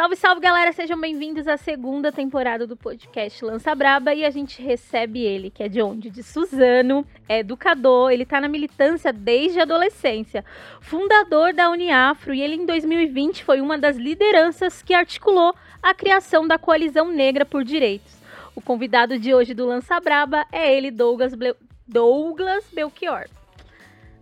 Salve, salve, galera! Sejam bem-vindos à segunda temporada do podcast Lança Braba e a gente recebe ele, que é de onde? De Suzano, é educador, ele tá na militância desde a adolescência, fundador da Uniafro e ele em 2020 foi uma das lideranças que articulou a criação da Coalizão Negra por Direitos. O convidado de hoje do Lança Braba é ele, Douglas, Ble... Douglas Belchior.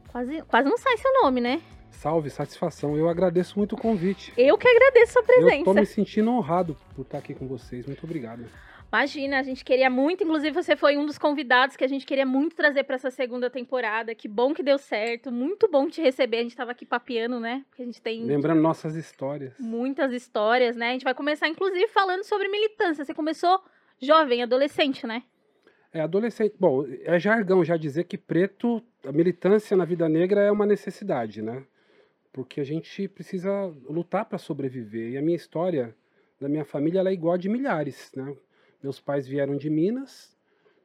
Quase, quase não sai seu nome, né? Salve, satisfação. Eu agradeço muito o convite. Eu que agradeço a sua presença. Eu tô me sentindo honrado por estar aqui com vocês. Muito obrigado. Imagina, a gente queria muito, inclusive você foi um dos convidados que a gente queria muito trazer para essa segunda temporada. Que bom que deu certo, muito bom te receber. A gente estava aqui papeando, né? Porque a gente tem lembrando nossas histórias. Muitas histórias, né? A gente vai começar inclusive falando sobre militância. Você começou jovem, adolescente, né? É adolescente. Bom, é jargão já dizer que preto, a militância na vida negra é uma necessidade, né? Porque a gente precisa lutar para sobreviver. E a minha história da minha família é igual a de milhares. Né? Meus pais vieram de Minas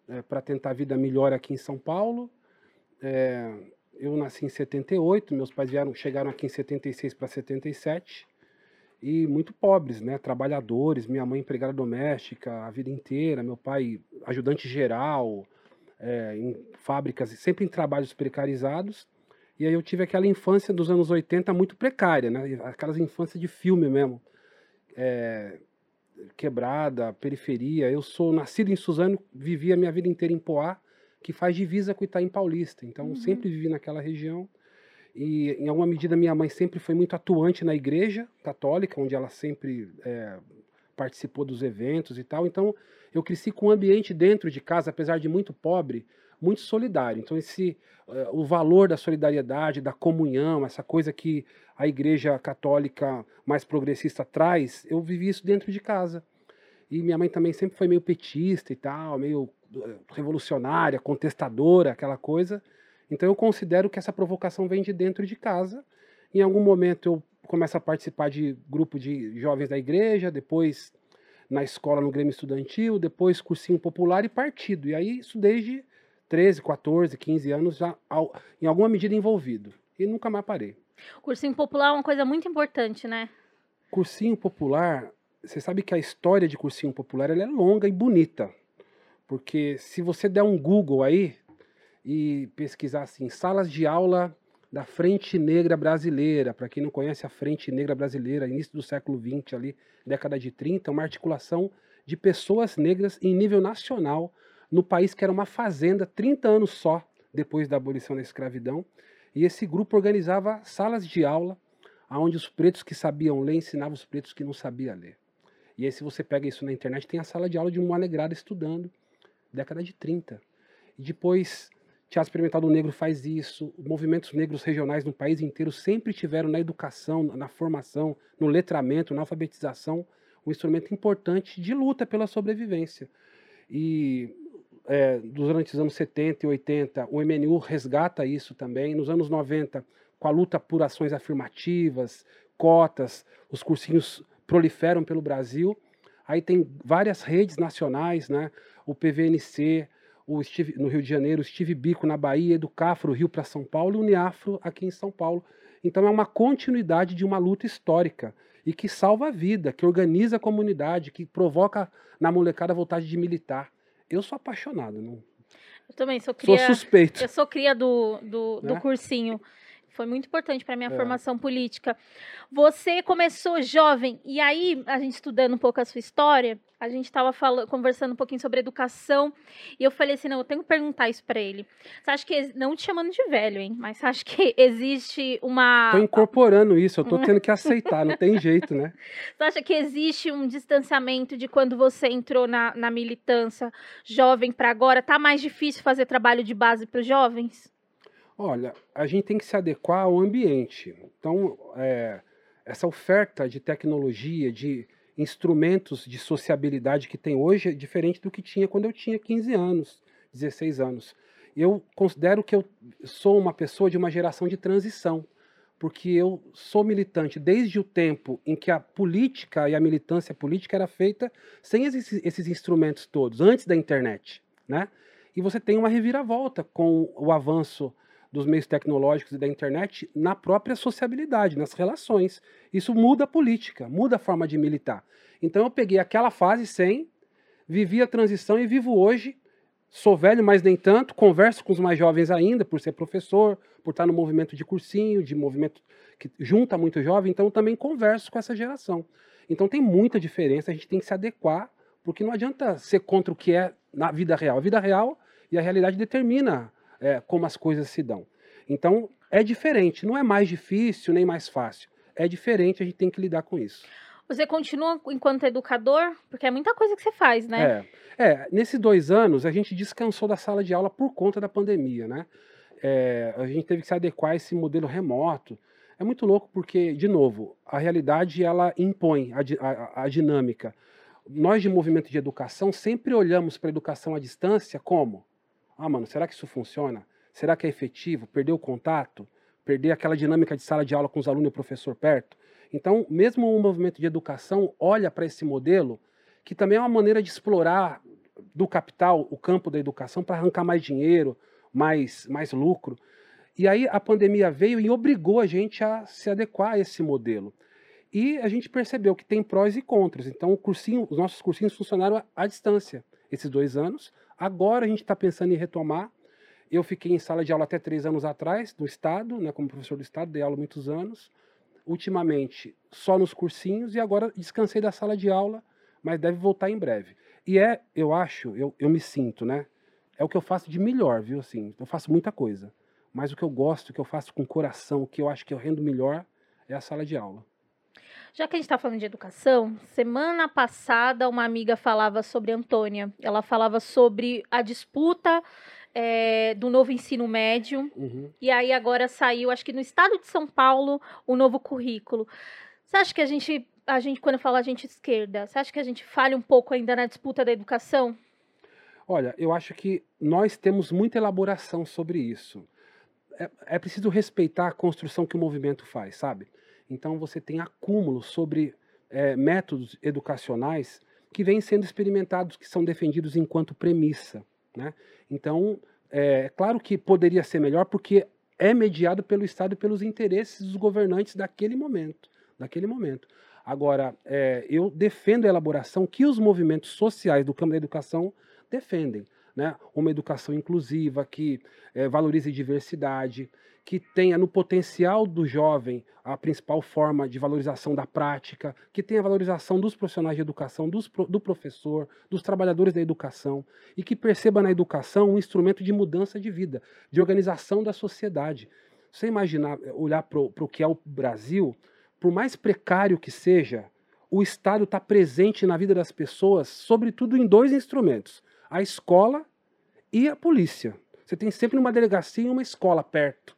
é, para tentar a vida melhor aqui em São Paulo. É, eu nasci em 78, meus pais vieram, chegaram aqui em 76 para 77 e muito pobres, né? Trabalhadores, minha mãe empregada doméstica a vida inteira, meu pai ajudante geral é, em fábricas, sempre em trabalhos precarizados. E aí eu tive aquela infância dos anos 80 muito precária, né? Aquelas infâncias de filme mesmo. É, quebrada, periferia. Eu sou nascido em Suzano, vivi a minha vida inteira em Poá, que faz divisa com Itaim Paulista. Então uhum. sempre vivi naquela região. E em alguma medida minha mãe sempre foi muito atuante na igreja católica, onde ela sempre é, participou dos eventos e tal. Então eu cresci com um ambiente dentro de casa, apesar de muito pobre, muito solidário. Então, esse, uh, o valor da solidariedade, da comunhão, essa coisa que a igreja católica mais progressista traz, eu vivi isso dentro de casa. E minha mãe também sempre foi meio petista e tal, meio uh, revolucionária, contestadora, aquela coisa. Então, eu considero que essa provocação vem de dentro de casa. Em algum momento, eu começo a participar de grupo de jovens da igreja, depois na escola, no Grêmio Estudantil, depois cursinho popular e partido. E aí, isso desde 13, 14, 15 anos já em alguma medida envolvido. E nunca mais parei. Cursinho popular é uma coisa muito importante, né? Cursinho popular, você sabe que a história de cursinho popular é longa e bonita. Porque se você der um Google aí e pesquisar assim, salas de aula da Frente Negra Brasileira, para quem não conhece a Frente Negra Brasileira, início do século XX ali, década de 30, uma articulação de pessoas negras em nível nacional no país que era uma fazenda, 30 anos só depois da abolição da escravidão. E esse grupo organizava salas de aula, onde os pretos que sabiam ler ensinavam os pretos que não sabiam ler. E aí, se você pega isso na internet, tem a sala de aula de um alegrado estudando, década de 30. E depois, Teatro Experimental do Negro faz isso, movimentos negros regionais no país inteiro sempre tiveram na educação, na formação, no letramento, na alfabetização, um instrumento importante de luta pela sobrevivência. E é, durante os anos 70 e 80, o MNU resgata isso também. Nos anos 90, com a luta por ações afirmativas, cotas, os cursinhos proliferam pelo Brasil. Aí tem várias redes nacionais, né? o PVNC, o Steve, no Rio de Janeiro, o Steve Bico na Bahia, Educafro, Rio para São Paulo e o Uniafro aqui em São Paulo. Então é uma continuidade de uma luta histórica e que salva a vida, que organiza a comunidade, que provoca na molecada a vontade de militar. Eu sou apaixonado, não? Eu também sou cria. Sou suspeito. Eu sou cria do, do, do né? cursinho. Foi muito importante para minha é. formação política. Você começou jovem, e aí, a gente estudando um pouco a sua história, a gente estava conversando um pouquinho sobre educação, e eu falei assim: não, eu tenho que perguntar isso para ele. Você acha que, não te chamando de velho, hein, mas você acha que existe uma. Tô incorporando isso, eu tô tendo que aceitar, não tem jeito, né? Você acha que existe um distanciamento de quando você entrou na, na militância jovem para agora? Tá mais difícil fazer trabalho de base para os jovens? Olha, a gente tem que se adequar ao ambiente. Então, é, essa oferta de tecnologia, de instrumentos de sociabilidade que tem hoje é diferente do que tinha quando eu tinha 15 anos, 16 anos. Eu considero que eu sou uma pessoa de uma geração de transição, porque eu sou militante desde o tempo em que a política e a militância política era feita sem esses, esses instrumentos todos, antes da internet, né? E você tem uma reviravolta com o avanço dos meios tecnológicos e da internet na própria sociabilidade, nas relações. Isso muda a política, muda a forma de militar. Então eu peguei aquela fase sem, vivi a transição e vivo hoje. Sou velho, mas nem tanto. Converso com os mais jovens ainda, por ser professor, por estar no movimento de cursinho, de movimento que junta muito jovem. Então também converso com essa geração. Então tem muita diferença. A gente tem que se adequar, porque não adianta ser contra o que é na vida real. A vida real e a realidade determina é, como as coisas se dão. Então é diferente. Não é mais difícil nem mais fácil. É diferente. A gente tem que lidar com isso. Você continua enquanto educador? Porque é muita coisa que você faz, né? É, é nesses dois anos a gente descansou da sala de aula por conta da pandemia, né? É, a gente teve que se adequar a esse modelo remoto. É muito louco porque, de novo, a realidade ela impõe a, a, a dinâmica. Nós de movimento de educação sempre olhamos para a educação à distância como? Ah, mano, será que isso funciona? Será que é efetivo? Perder o contato? Perder aquela dinâmica de sala de aula com os alunos e o professor perto? Então, mesmo o movimento de educação olha para esse modelo, que também é uma maneira de explorar do capital o campo da educação para arrancar mais dinheiro, mais, mais lucro. E aí a pandemia veio e obrigou a gente a se adequar a esse modelo. E a gente percebeu que tem prós e contras. Então, cursinho, os nossos cursinhos funcionaram à distância esses dois anos. Agora a gente está pensando em retomar. Eu fiquei em sala de aula até três anos atrás, no Estado, né, como professor do Estado, dei aula muitos anos ultimamente só nos cursinhos e agora descansei da sala de aula, mas deve voltar em breve. E é, eu acho, eu, eu me sinto, né? É o que eu faço de melhor, viu? Assim, eu faço muita coisa. Mas o que eu gosto, o que eu faço com coração, o que eu acho que eu rendo melhor é a sala de aula. Já que a gente está falando de educação, semana passada uma amiga falava sobre Antônia. Ela falava sobre a disputa é, do novo ensino médio. Uhum. E aí agora saiu, acho que no estado de São Paulo, o novo currículo. Você acha que a gente, a gente quando fala a gente esquerda, você acha que a gente falha um pouco ainda na disputa da educação? Olha, eu acho que nós temos muita elaboração sobre isso. É, é preciso respeitar a construção que o movimento faz, sabe? Então você tem acúmulo sobre é, métodos educacionais que vêm sendo experimentados, que são defendidos enquanto premissa. Né? Então, é claro que poderia ser melhor porque é mediado pelo Estado e pelos interesses dos governantes daquele momento. Daquele momento. Agora, é, eu defendo a elaboração que os movimentos sociais do campo da educação defendem. Né? Uma educação inclusiva que é, valorize diversidade, que tenha no potencial do jovem a principal forma de valorização da prática, que tenha a valorização dos profissionais de educação, dos, do professor, dos trabalhadores da educação, e que perceba na educação um instrumento de mudança de vida, de organização da sociedade. Você imaginar, olhar para o que é o Brasil, por mais precário que seja, o Estado está presente na vida das pessoas, sobretudo em dois instrumentos: a escola e a polícia. Você tem sempre uma delegacia e uma escola perto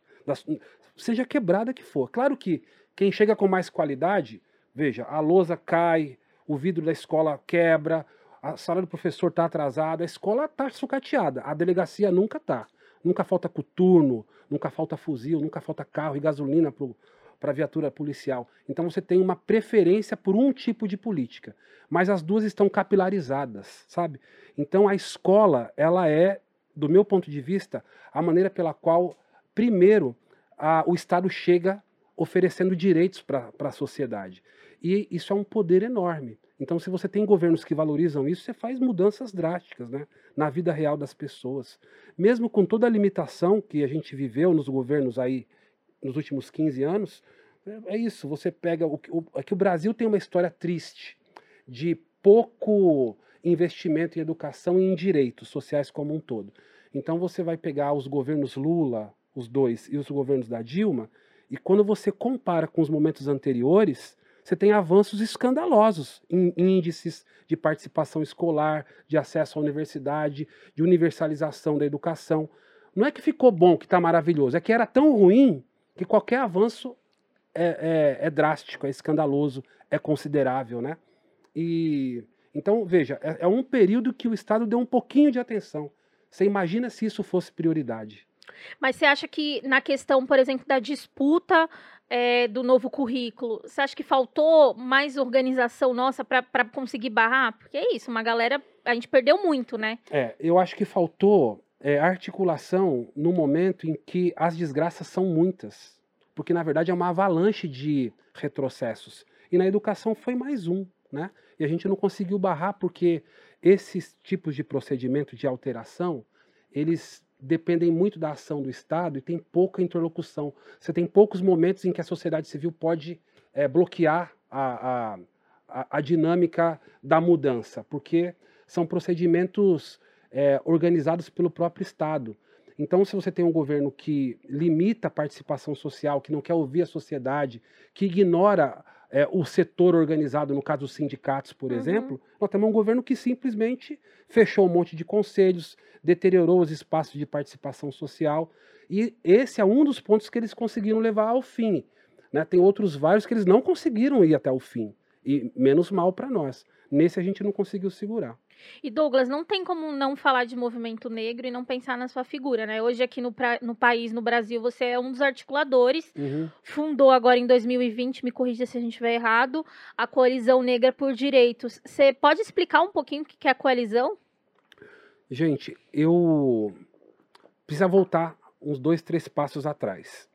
seja quebrada que for. Claro que quem chega com mais qualidade, veja, a lousa cai, o vidro da escola quebra, a sala do professor está atrasada, a escola está sucateada, a delegacia nunca está. Nunca falta coturno, nunca falta fuzil, nunca falta carro e gasolina para a viatura policial. Então você tem uma preferência por um tipo de política, mas as duas estão capilarizadas, sabe? Então a escola, ela é, do meu ponto de vista, a maneira pela qual primeiro, a, o Estado chega oferecendo direitos para a sociedade. E isso é um poder enorme. Então, se você tem governos que valorizam isso, você faz mudanças drásticas né, na vida real das pessoas. Mesmo com toda a limitação que a gente viveu nos governos aí nos últimos 15 anos, é, isso. Você pega. O, o, é que o Brasil tem uma história triste de pouco investimento em educação e em direitos sociais como um todo. Então, você vai pegar os governos Lula, os dois e os governos da Dilma, e quando você compara com os momentos anteriores, você tem avanços escandalosos em índices de participação escolar, de acesso à universidade, de universalização da educação. Não é que ficou bom, que está maravilhoso, é que era tão ruim que qualquer avanço é, é, é drástico, é escandaloso, é considerável, né? E então veja, é, é um período que o Estado deu um pouquinho de atenção. Você imagina se isso fosse prioridade? Mas você acha que na questão, por exemplo, da disputa é, do novo currículo, você acha que faltou mais organização nossa para conseguir barrar? Porque é isso, uma galera. A gente perdeu muito, né? É, eu acho que faltou é, articulação no momento em que as desgraças são muitas, porque na verdade é uma avalanche de retrocessos. E na educação foi mais um, né? E a gente não conseguiu barrar porque esses tipos de procedimento de alteração, eles dependem muito da ação do Estado e tem pouca interlocução. Você tem poucos momentos em que a sociedade civil pode é, bloquear a, a, a, dinâmica da mudança, porque são procedimentos é, organizados pelo próprio Estado. Então, se você tem um governo que limita a participação social, que não quer ouvir a sociedade, que ignora é, o setor organizado, no caso dos sindicatos, por uhum. exemplo, nós temos um governo que simplesmente fechou um monte de conselhos, deteriorou os espaços de participação social, e esse é um dos pontos que eles conseguiram levar ao fim. Né? Tem outros vários que eles não conseguiram ir até o fim, e menos mal para nós. Nesse a gente não conseguiu segurar. E Douglas, não tem como não falar de movimento negro e não pensar na sua figura, né? Hoje aqui no, pra, no país, no Brasil, você é um dos articuladores. Uhum. Fundou agora em 2020, me corrija se a gente estiver errado, a Coalizão Negra por Direitos. Você pode explicar um pouquinho o que é a coalizão? Gente, eu preciso voltar uns dois, três passos atrás,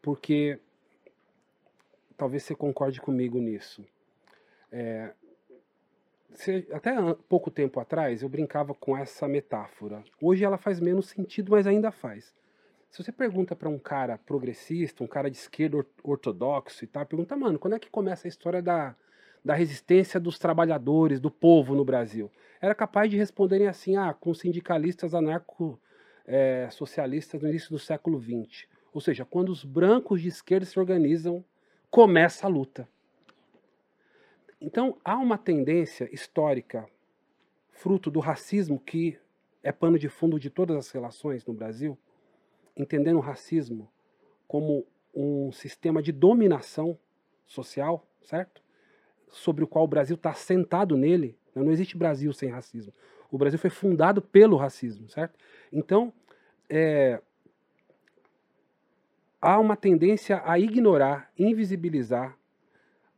porque talvez você concorde comigo nisso. É, até pouco tempo atrás eu brincava com essa metáfora. Hoje ela faz menos sentido, mas ainda faz. Se você pergunta para um cara progressista, um cara de esquerda ortodoxo e tal, pergunta, mano, quando é que começa a história da, da resistência dos trabalhadores, do povo no Brasil? Era capaz de responderem assim, ah, com sindicalistas anarco-socialistas é, no início do século XX. Ou seja, quando os brancos de esquerda se organizam, começa a luta. Então, há uma tendência histórica, fruto do racismo, que é pano de fundo de todas as relações no Brasil, entendendo o racismo como um sistema de dominação social, certo? Sobre o qual o Brasil está sentado nele. Não existe Brasil sem racismo. O Brasil foi fundado pelo racismo, certo? Então, é, há uma tendência a ignorar, invisibilizar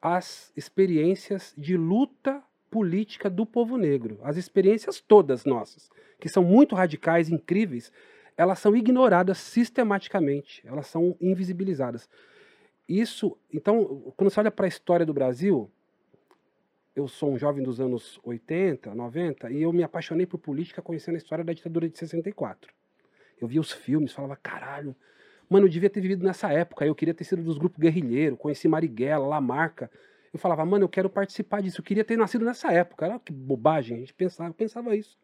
as experiências de luta política do povo negro. As experiências todas nossas, que são muito radicais, incríveis, elas são ignoradas sistematicamente, elas são invisibilizadas. Isso, então, quando você olha para a história do Brasil, eu sou um jovem dos anos 80, 90, e eu me apaixonei por política conhecendo a história da ditadura de 64. Eu via os filmes, falava, caralho, Mano, eu devia ter vivido nessa época. Eu queria ter sido dos grupos guerrilheiros, conheci Marighella, Lamarca. Eu falava, mano, eu quero participar disso. Eu queria ter nascido nessa época. Era que bobagem, a gente pensava, pensava isso.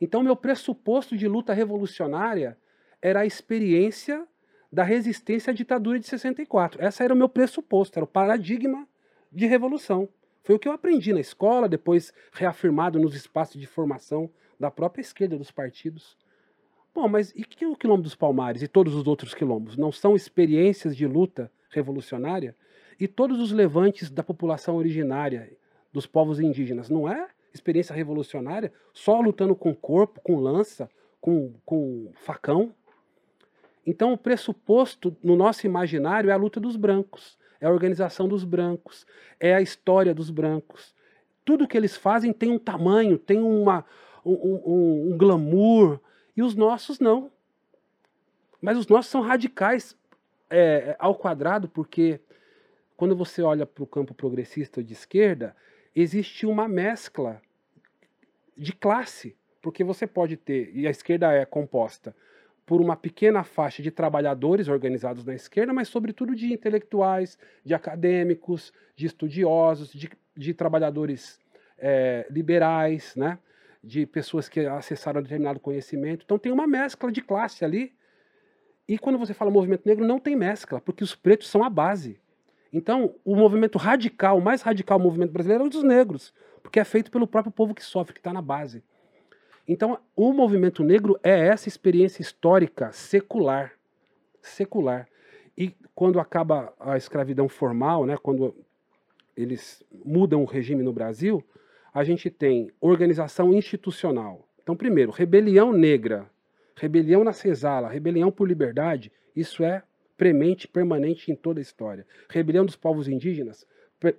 Então, meu pressuposto de luta revolucionária era a experiência da resistência à ditadura de 64. Essa era o meu pressuposto, era o paradigma de revolução. Foi o que eu aprendi na escola, depois reafirmado nos espaços de formação da própria esquerda dos partidos. Bom, mas e que o quilombo dos Palmares e todos os outros quilombos? Não são experiências de luta revolucionária? E todos os levantes da população originária, dos povos indígenas, não é experiência revolucionária? Só lutando com corpo, com lança, com, com facão? Então, o pressuposto no nosso imaginário é a luta dos brancos, é a organização dos brancos, é a história dos brancos. Tudo que eles fazem tem um tamanho, tem uma, um, um, um glamour, e os nossos não. Mas os nossos são radicais é, ao quadrado, porque quando você olha para o campo progressista de esquerda, existe uma mescla de classe. Porque você pode ter, e a esquerda é composta por uma pequena faixa de trabalhadores organizados na esquerda, mas sobretudo de intelectuais, de acadêmicos, de estudiosos, de, de trabalhadores é, liberais, né? De pessoas que acessaram determinado conhecimento. Então tem uma mescla de classe ali. E quando você fala movimento negro, não tem mescla, porque os pretos são a base. Então, o movimento radical, o mais radical movimento brasileiro é o dos negros, porque é feito pelo próprio povo que sofre, que está na base. Então, o movimento negro é essa experiência histórica secular. Secular. E quando acaba a escravidão formal, né, quando eles mudam o regime no Brasil, a gente tem organização institucional. Então, primeiro, rebelião negra, rebelião na senzala, rebelião por liberdade, isso é premente permanente em toda a história. Rebelião dos povos indígenas,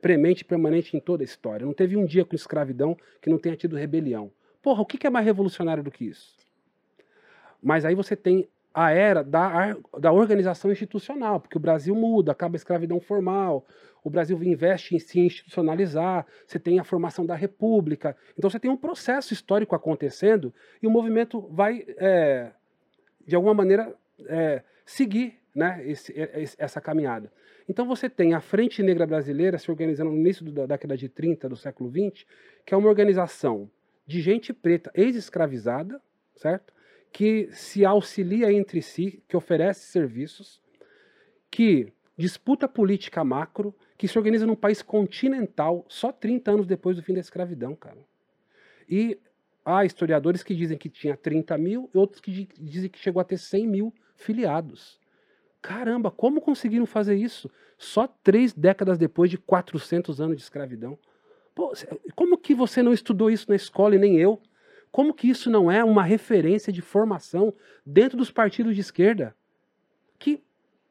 premente permanente em toda a história. Não teve um dia com escravidão que não tenha tido rebelião. Porra, o que é mais revolucionário do que isso? Mas aí você tem a era da, da organização institucional, porque o Brasil muda, acaba a escravidão formal, o Brasil investe em se institucionalizar, você tem a formação da República. Então você tem um processo histórico acontecendo e o movimento vai, é, de alguma maneira, é, seguir né, esse, essa caminhada. Então você tem a Frente Negra Brasileira se organizando no início da década de 30 do século 20, que é uma organização de gente preta ex-escravizada, certo? Que se auxilia entre si, que oferece serviços, que disputa política macro, que se organiza num país continental só 30 anos depois do fim da escravidão, cara. E há historiadores que dizem que tinha 30 mil e outros que dizem que chegou a ter 100 mil filiados. Caramba, como conseguiram fazer isso? Só três décadas depois de 400 anos de escravidão. Pô, como que você não estudou isso na escola e nem eu? Como que isso não é uma referência de formação dentro dos partidos de esquerda? Que,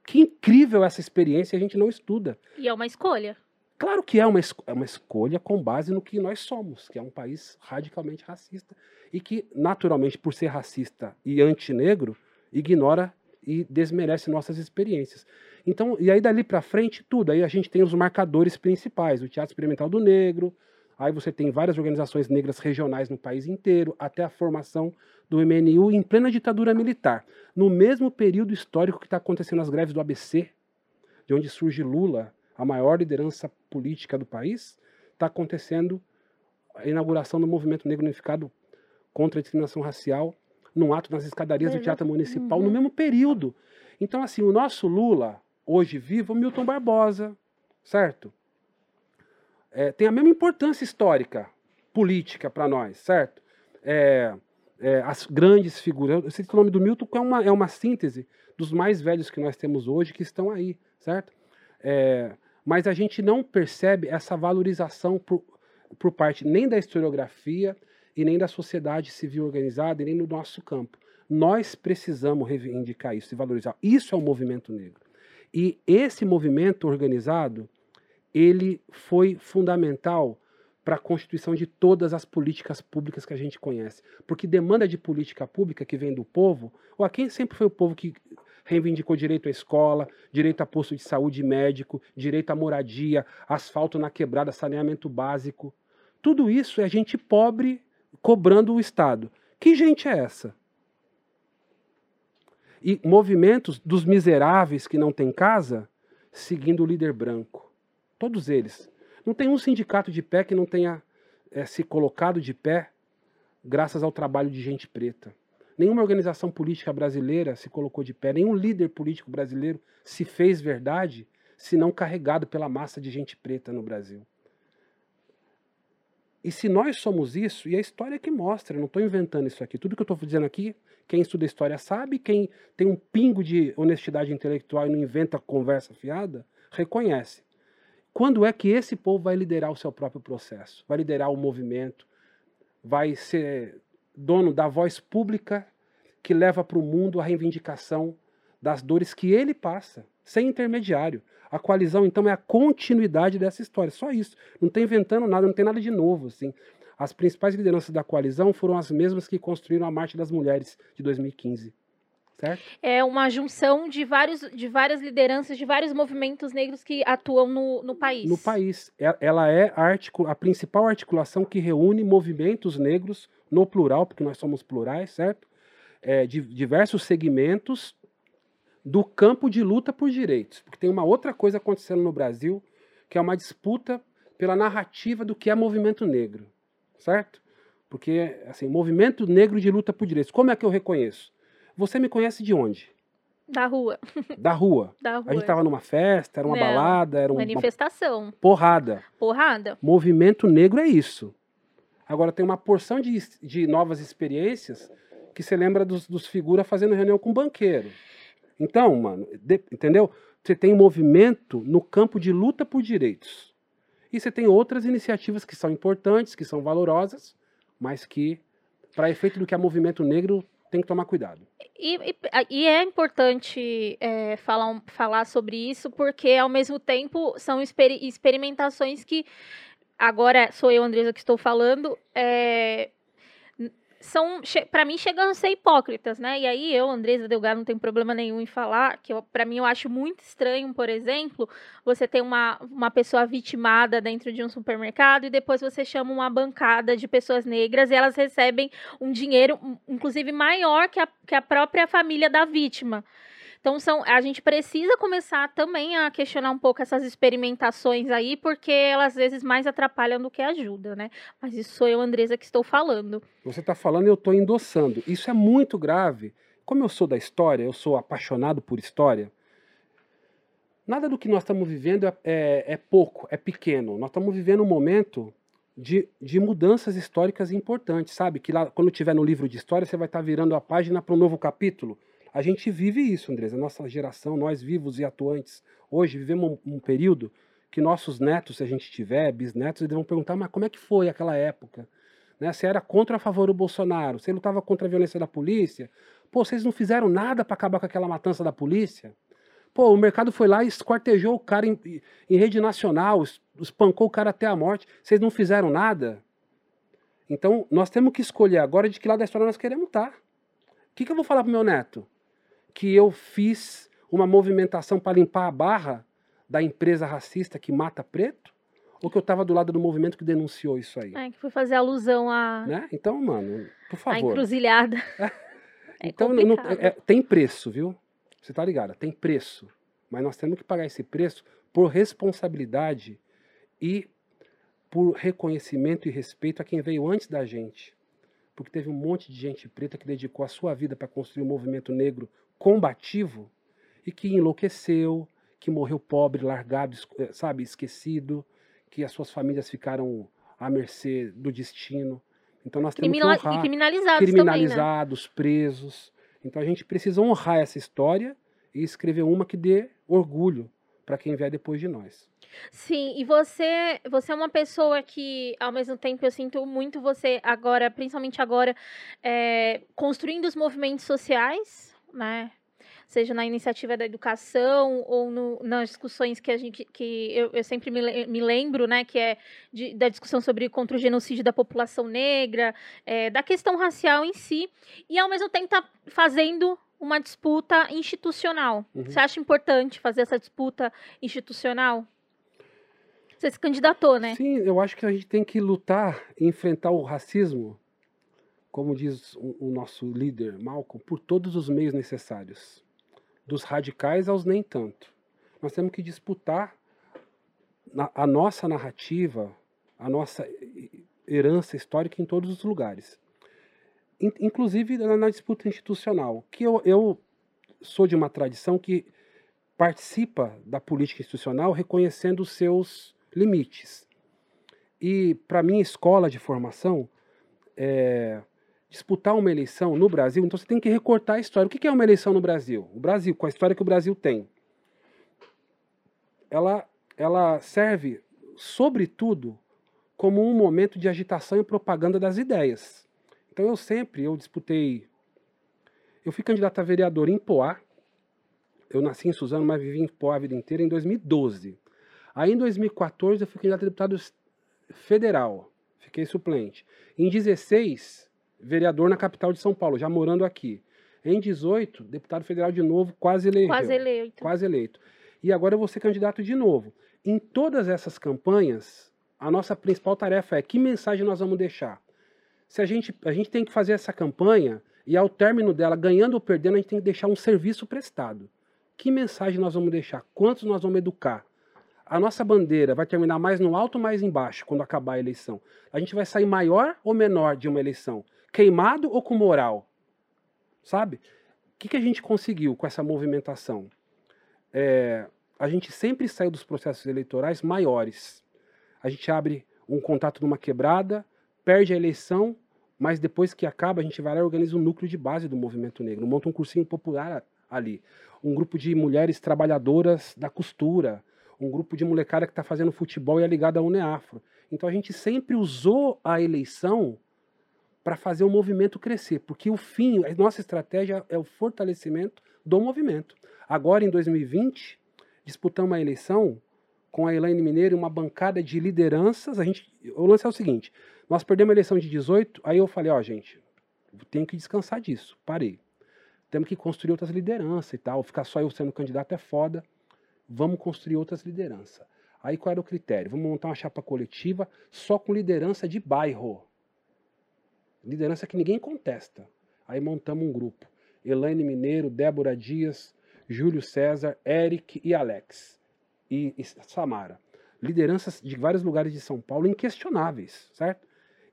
que incrível essa experiência, a gente não estuda. E é uma escolha. Claro que é uma, é uma escolha com base no que nós somos, que é um país radicalmente racista e que, naturalmente, por ser racista e antinegro, ignora e desmerece nossas experiências. Então, e aí dali para frente, tudo. Aí a gente tem os marcadores principais, o Teatro Experimental do Negro, aí você tem várias organizações negras regionais no país inteiro, até a formação do MNU em plena ditadura militar. No mesmo período histórico que está acontecendo as greves do ABC, de onde surge Lula, a maior liderança política do país, está acontecendo a inauguração do movimento negro unificado contra a discriminação racial num ato nas escadarias do Teatro Municipal, uhum. no mesmo período. Então, assim, o nosso Lula, hoje vivo, é o Milton Barbosa, certo? É, tem a mesma importância histórica, política para nós, certo? É, é, as grandes figuras. Eu sei que o nome do Milton é uma, é uma síntese dos mais velhos que nós temos hoje que estão aí, certo? É, mas a gente não percebe essa valorização por, por parte nem da historiografia, e nem da sociedade civil organizada e nem no nosso campo. Nós precisamos reivindicar isso e valorizar. Isso é o movimento negro. E esse movimento organizado, ele foi fundamental para a constituição de todas as políticas públicas que a gente conhece. Porque demanda de política pública que vem do povo, ou quem sempre foi o povo que reivindicou direito à escola, direito a posto de saúde médico, direito à moradia, asfalto na quebrada, saneamento básico. Tudo isso é gente pobre cobrando o Estado. Que gente é essa? E movimentos dos miseráveis que não têm casa, seguindo o líder branco. Todos eles. Não tem um sindicato de pé que não tenha é, se colocado de pé graças ao trabalho de gente preta. Nenhuma organização política brasileira se colocou de pé, nenhum líder político brasileiro se fez verdade, se não carregado pela massa de gente preta no Brasil. E se nós somos isso, e a história é que mostra, não estou inventando isso aqui. Tudo que eu estou dizendo aqui, quem estuda história sabe, quem tem um pingo de honestidade intelectual e não inventa conversa fiada, reconhece. Quando é que esse povo vai liderar o seu próprio processo? Vai liderar o movimento? Vai ser dono da voz pública que leva para o mundo a reivindicação das dores que ele passa, sem intermediário. A coalizão, então, é a continuidade dessa história. Só isso. Não está inventando nada, não tem nada de novo. Assim. As principais lideranças da coalizão foram as mesmas que construíram a Marcha das Mulheres de 2015. Certo? É uma junção de, vários, de várias lideranças, de vários movimentos negros que atuam no, no país. No país. É, ela é a, a principal articulação que reúne movimentos negros no plural, porque nós somos plurais, certo? É, de diversos segmentos do campo de luta por direitos. Porque tem uma outra coisa acontecendo no Brasil, que é uma disputa pela narrativa do que é movimento negro, certo? Porque, assim, movimento negro de luta por direitos, como é que eu reconheço? Você me conhece de onde? Da rua. Da rua. Da rua. A gente estava numa festa, era uma Não, balada, era uma manifestação. Porrada. Porrada. Movimento negro é isso. Agora tem uma porção de, de novas experiências que você lembra dos, dos figuras fazendo reunião com banqueiro. Então, mano, de, entendeu? Você tem movimento no campo de luta por direitos. E você tem outras iniciativas que são importantes, que são valorosas, mas que, para efeito do que é movimento negro, tem que tomar cuidado. E, e, e é importante é, falar, falar sobre isso, porque ao mesmo tempo são exper experimentações que, agora sou eu, Andresa, que estou falando, é, são, para mim, chegam a ser hipócritas, né? E aí eu, Andresa Delgado, não tenho problema nenhum em falar, que para mim eu acho muito estranho, por exemplo, você ter uma, uma pessoa vitimada dentro de um supermercado e depois você chama uma bancada de pessoas negras e elas recebem um dinheiro, inclusive, maior que a, que a própria família da vítima. Então são, a gente precisa começar também a questionar um pouco essas experimentações aí, porque elas às vezes mais atrapalham do que ajudam, né? Mas isso sou eu, Andresa, que estou falando. Você está falando e eu estou endossando. Isso é muito grave. Como eu sou da história, eu sou apaixonado por história. Nada do que nós estamos vivendo é, é, é pouco, é pequeno. Nós estamos vivendo um momento de, de, mudanças históricas importantes, sabe? Que lá, quando tiver no livro de história, você vai estar tá virando a página para um novo capítulo. A gente vive isso, Andresa, a nossa geração, nós vivos e atuantes, hoje vivemos um, um período que nossos netos, se a gente tiver, bisnetos, eles vão perguntar, mas como é que foi aquela época? Né? Se era contra a favor do Bolsonaro, ele lutava contra a violência da polícia, pô, vocês não fizeram nada para acabar com aquela matança da polícia? Pô, o mercado foi lá e esquartejou o cara em, em rede nacional, espancou o cara até a morte, vocês não fizeram nada? Então, nós temos que escolher agora de que lado da história nós queremos estar. O que, que eu vou falar pro meu neto? Que eu fiz uma movimentação para limpar a barra da empresa racista que mata preto? Ou que eu estava do lado do movimento que denunciou isso aí? É, que foi fazer alusão a. Né? Então, mano, por favor. A encruzilhada. É. então, não, é, tem preço, viu? Você tá ligado? Tem preço. Mas nós temos que pagar esse preço por responsabilidade e por reconhecimento e respeito a quem veio antes da gente. Porque teve um monte de gente preta que dedicou a sua vida para construir o um movimento negro combativo e que enlouqueceu, que morreu pobre, largado, eh, sabe, esquecido, que as suas famílias ficaram à mercê do destino. Então nós temos Criminal, que honrar criminalizados, criminalizados também, né? presos. Então a gente precisa honrar essa história e escrever uma que dê orgulho para quem vier depois de nós. Sim, e você, você é uma pessoa que, ao mesmo tempo, eu sinto muito você agora, principalmente agora, é, construindo os movimentos sociais, né? Seja na iniciativa da educação ou no, nas discussões que a gente que eu, eu sempre me, me, lembro, né? Que é de, da discussão sobre contra o genocídio da população negra, é, da questão racial em si, e ao mesmo tempo tá fazendo uma disputa institucional. Uhum. Você acha importante fazer essa disputa institucional? Você se candidatou, né? Sim, eu acho que a gente tem que lutar e enfrentar o racismo como diz o, o nosso líder Malcolm, por todos os meios necessários, dos radicais aos nem tanto. Nós temos que disputar a nossa narrativa, a nossa herança histórica em todos os lugares. Inclusive na disputa institucional, que eu, eu sou de uma tradição que participa da política institucional reconhecendo os seus limites. E para minha escola de formação, é, disputar uma eleição no Brasil, então você tem que recortar a história. O que é uma eleição no Brasil? O Brasil, com a história que o Brasil tem, ela, ela serve, sobretudo, como um momento de agitação e propaganda das ideias. Então eu sempre, eu disputei, eu fui candidato a vereador em Poá, eu nasci em Suzano, mas vivi em Poá a vida inteira, em 2012. Aí em 2014 eu fui candidato a deputado federal, fiquei suplente. Em 16 vereador na capital de São Paulo, já morando aqui. Em 18, deputado federal de novo, quase eleito. Quase eleito. Quase eleito. E agora eu vou ser candidato de novo. Em todas essas campanhas, a nossa principal tarefa é que mensagem nós vamos deixar. Se a gente, a gente tem que fazer essa campanha e ao término dela, ganhando ou perdendo, a gente tem que deixar um serviço prestado. Que mensagem nós vamos deixar? Quantos nós vamos educar? A nossa bandeira vai terminar mais no alto ou mais embaixo quando acabar a eleição? A gente vai sair maior ou menor de uma eleição? Queimado ou com moral? Sabe? O que, que a gente conseguiu com essa movimentação? É, a gente sempre saiu dos processos eleitorais maiores. A gente abre um contato numa quebrada, perde a eleição, mas depois que acaba, a gente vai lá e organiza um núcleo de base do movimento negro, monta um cursinho popular ali. Um grupo de mulheres trabalhadoras da costura, um grupo de molecada que está fazendo futebol e é ligada à Uneafro. Então a gente sempre usou a eleição para fazer o movimento crescer, porque o fim, a nossa estratégia é o fortalecimento do movimento. Agora, em 2020, disputamos a eleição com a Elaine Mineiro e uma bancada de lideranças. A gente, o lance é o seguinte: nós perdemos a eleição de 18, aí eu falei, ó, gente, tenho que descansar disso. Parei. Temos que construir outras lideranças e tal. Ficar só eu sendo candidato é foda. Vamos construir outras lideranças. Aí qual era o critério? Vamos montar uma chapa coletiva só com liderança de bairro. Liderança que ninguém contesta. Aí montamos um grupo. Elaine Mineiro, Débora Dias, Júlio César, Eric e Alex. E, e Samara. Lideranças de vários lugares de São Paulo inquestionáveis, certo?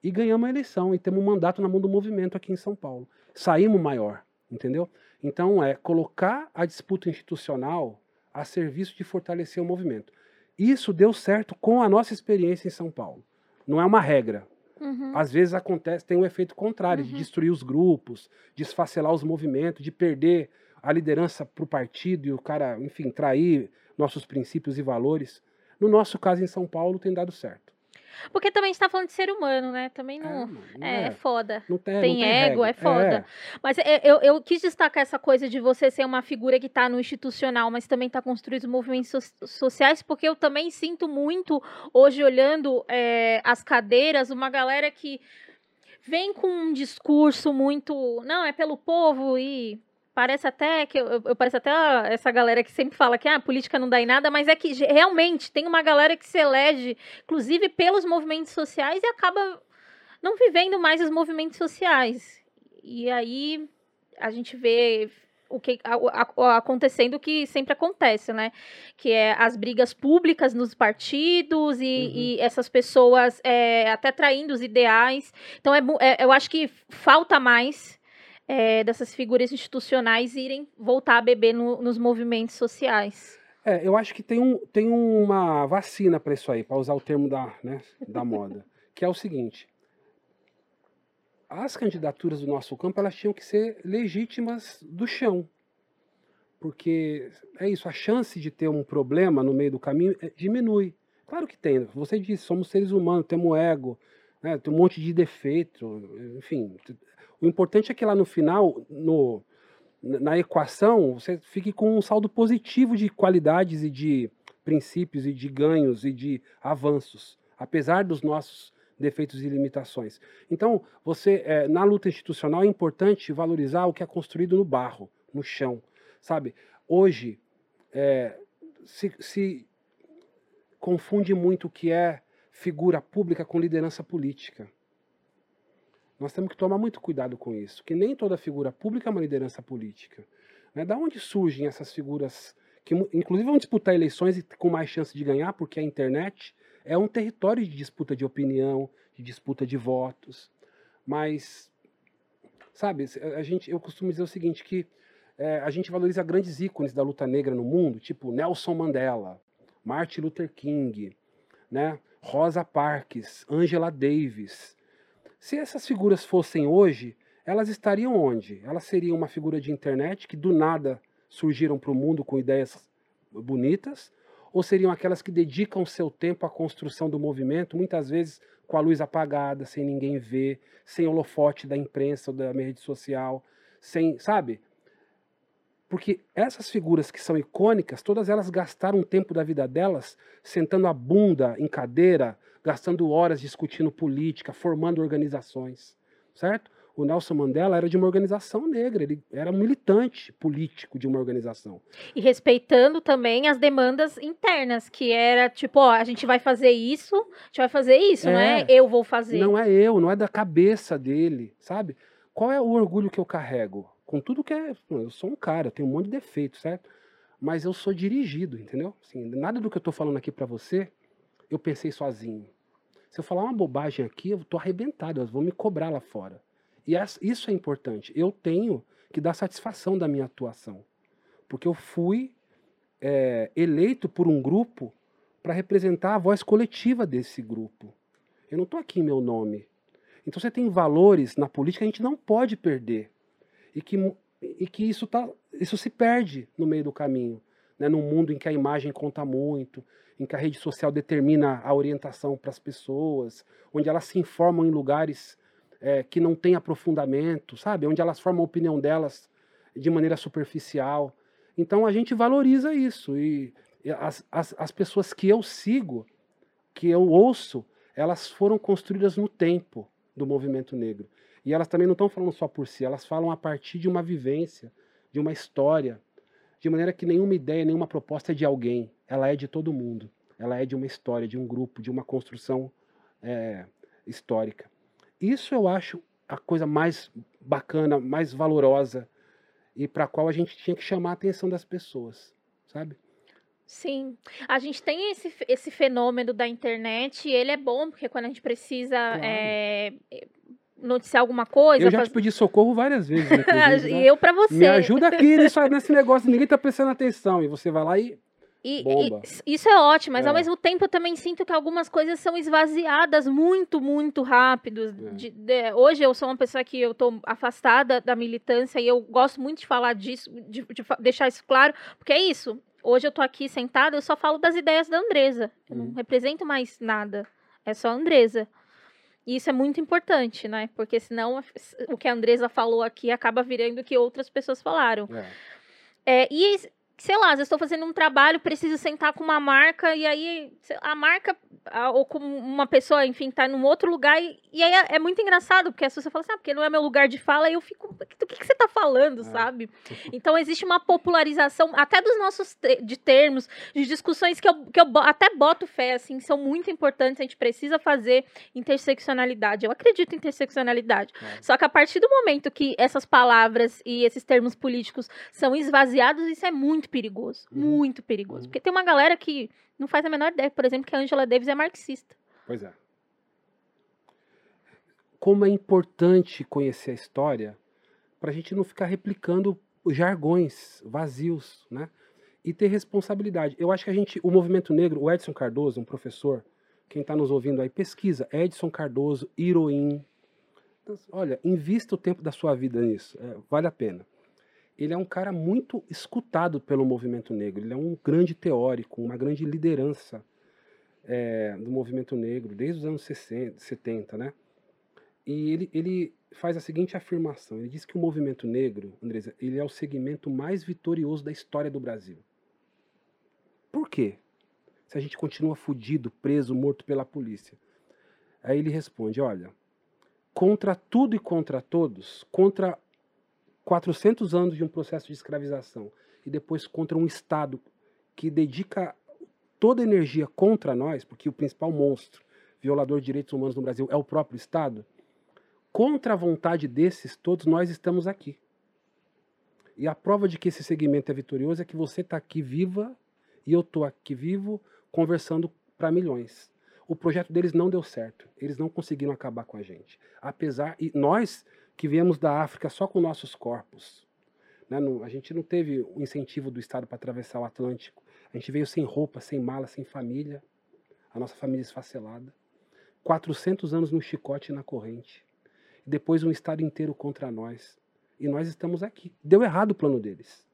E ganhamos a eleição e temos um mandato na mão do movimento aqui em São Paulo. Saímos maior, entendeu? Então é colocar a disputa institucional a serviço de fortalecer o movimento. Isso deu certo com a nossa experiência em São Paulo. Não é uma regra, Uhum. Às vezes acontece, tem um efeito contrário, uhum. de destruir os grupos, de esfacelar os movimentos, de perder a liderança para o partido e o cara, enfim, trair nossos princípios e valores. No nosso caso, em São Paulo, tem dado certo. Porque também está falando de ser humano, né? Também não. É, não é, é, foda. Não tem, tem não ego, tem é foda. É. Mas eu, eu quis destacar essa coisa de você ser uma figura que está no institucional, mas também está construindo movimentos so sociais, porque eu também sinto muito, hoje, olhando é, as cadeiras, uma galera que vem com um discurso muito. Não, é pelo povo e Parece até que eu, eu pareço até essa galera que sempre fala que ah, a política não dá em nada, mas é que realmente tem uma galera que se elege, inclusive pelos movimentos sociais, e acaba não vivendo mais os movimentos sociais. E aí a gente vê o que acontecendo o que sempre acontece, né? Que é as brigas públicas nos partidos e, uhum. e essas pessoas é, até traindo os ideais. Então é, é, eu acho que falta mais é, dessas figuras institucionais irem voltar a beber no, nos movimentos sociais. É, eu acho que tem, um, tem uma vacina para isso aí, para usar o termo da, né, da moda, que é o seguinte: as candidaturas do nosso campo elas tinham que ser legítimas do chão, porque é isso, a chance de ter um problema no meio do caminho é, diminui. Claro que tem. Você disse, somos seres humanos, temos ego, né, tem um monte de defeito, enfim, o importante é que lá no final, no, na equação, você fique com um saldo positivo de qualidades e de princípios e de ganhos e de avanços, apesar dos nossos defeitos e limitações. Então, você é, na luta institucional é importante valorizar o que é construído no barro, no chão, sabe? Hoje é, se, se confunde muito o que é figura pública com liderança política. Nós temos que tomar muito cuidado com isso, que nem toda figura pública é uma liderança política. Né? Da onde surgem essas figuras que, inclusive, vão disputar eleições com mais chance de ganhar, porque a internet é um território de disputa de opinião, de disputa de votos. Mas, sabe, a gente, eu costumo dizer o seguinte, que é, a gente valoriza grandes ícones da luta negra no mundo, tipo Nelson Mandela, Martin Luther King, né? Rosa Parks, Angela Davis, se essas figuras fossem hoje, elas estariam onde? Elas seriam uma figura de internet que do nada surgiram para o mundo com ideias bonitas, ou seriam aquelas que dedicam seu tempo à construção do movimento, muitas vezes com a luz apagada, sem ninguém ver, sem holofote da imprensa ou da rede social, sem, sabe? Porque essas figuras que são icônicas, todas elas gastaram um tempo da vida delas sentando a bunda em cadeira, gastando horas discutindo política, formando organizações, certo? O Nelson Mandela era de uma organização negra, ele era militante político de uma organização. E respeitando também as demandas internas, que era tipo, ó, a gente vai fazer isso, a gente vai fazer isso, é, não é eu vou fazer. Não é eu, não é da cabeça dele, sabe? Qual é o orgulho que eu carrego? Com tudo que é. Eu sou um cara, eu tenho um monte de defeitos, certo? Mas eu sou dirigido, entendeu? Assim, nada do que eu estou falando aqui para você eu pensei sozinho. Se eu falar uma bobagem aqui, eu estou arrebentado, elas vão me cobrar lá fora. E isso é importante. Eu tenho que dar satisfação da minha atuação. Porque eu fui é, eleito por um grupo para representar a voz coletiva desse grupo. Eu não estou aqui em meu nome. Então você tem valores na política que a gente não pode perder. E que, e que isso, tá, isso se perde no meio do caminho né, num mundo em que a imagem conta muito, em que a rede social determina a orientação para as pessoas, onde elas se informam em lugares é, que não têm aprofundamento, sabe? Onde elas formam a opinião delas de maneira superficial. Então a gente valoriza isso. E as, as, as pessoas que eu sigo, que eu ouço, elas foram construídas no tempo. do movimento negro. E elas também não estão falando só por si, elas falam a partir de uma vivência, de uma história, de maneira que nenhuma ideia, nenhuma proposta é de alguém, ela é de todo mundo. Ela é de uma história, de um grupo, de uma construção é, histórica. Isso eu acho a coisa mais bacana, mais valorosa e para a qual a gente tinha que chamar a atenção das pessoas, sabe? Sim, a gente tem esse, esse fenômeno da internet e ele é bom, porque quando a gente precisa claro. é, noticiar alguma coisa. Eu já faz... te pedi socorro várias vezes. Né? eu para você. Me ajuda aqui nesse, nesse negócio, ninguém tá prestando atenção. E você vai lá e e, e, isso é ótimo, mas é. ao mesmo tempo eu também sinto que algumas coisas são esvaziadas muito, muito rápido. É. De, de, hoje eu sou uma pessoa que eu tô afastada da militância e eu gosto muito de falar disso, de, de deixar isso claro, porque é isso. Hoje eu tô aqui sentada, eu só falo das ideias da Andresa. Eu não uhum. represento mais nada. É só a Andresa. E isso é muito importante, né? Porque senão o que a Andresa falou aqui acaba virando o que outras pessoas falaram. É. É, e sei lá, às vezes estou fazendo um trabalho, preciso sentar com uma marca, e aí a marca, ou com uma pessoa, enfim, tá num outro lugar, e, e aí é, é, muito engraçado, porque a pessoa fala assim, ah, porque não é meu lugar de fala, e eu fico, do que, que você está falando, é. sabe? Então existe uma popularização, até dos nossos te de termos, de discussões que eu, que eu até boto fé, assim, são muito importantes, a gente precisa fazer interseccionalidade. Eu acredito em interseccionalidade. É. Só que a partir do momento que essas palavras e esses termos políticos são esvaziados, isso é muito muito perigoso. Uhum. Muito perigoso. Uhum. Porque tem uma galera que não faz a menor ideia, por exemplo, que a Angela Davis é marxista. Pois é. Como é importante conhecer a história para a gente não ficar replicando jargões vazios, né? E ter responsabilidade. Eu acho que a gente, o movimento negro, o Edson Cardoso, um professor, quem está nos ouvindo aí, pesquisa Edson Cardoso. Então, olha, invista o tempo da sua vida nisso, é, vale a pena ele é um cara muito escutado pelo movimento negro. Ele é um grande teórico, uma grande liderança é, do movimento negro desde os anos 60, 70, né? E ele, ele faz a seguinte afirmação: ele diz que o movimento negro, Andresa, ele é o segmento mais vitorioso da história do Brasil. Por quê? Se a gente continua fudido, preso, morto pela polícia. Aí ele responde: olha, contra tudo e contra todos, contra 400 anos de um processo de escravização e depois contra um Estado que dedica toda a energia contra nós, porque o principal monstro violador de direitos humanos no Brasil é o próprio Estado, contra a vontade desses, todos nós estamos aqui. E a prova de que esse segmento é vitorioso é que você está aqui viva e eu estou aqui vivo conversando para milhões. O projeto deles não deu certo. Eles não conseguiram acabar com a gente. Apesar e nós que viemos da África só com nossos corpos. Né? Não, a gente não teve o incentivo do Estado para atravessar o Atlântico. A gente veio sem roupa, sem mala, sem família. A nossa família esfacelada. 400 anos no chicote e na corrente. Depois um Estado inteiro contra nós. E nós estamos aqui. Deu errado o plano deles.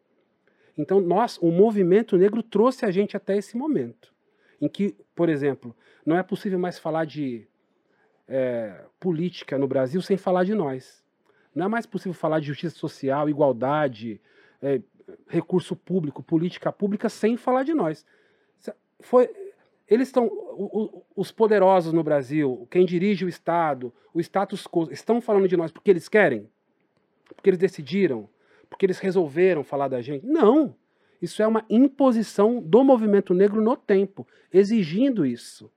Então, nós, o movimento negro trouxe a gente até esse momento. Em que, por exemplo, não é possível mais falar de é, política no Brasil sem falar de nós. Não é mais possível falar de justiça social, igualdade, é, recurso público, política pública, sem falar de nós. Foi, eles estão, os poderosos no Brasil, quem dirige o Estado, o status quo, estão falando de nós porque eles querem? Porque eles decidiram? Porque eles resolveram falar da gente? Não! Isso é uma imposição do movimento negro no tempo, exigindo isso.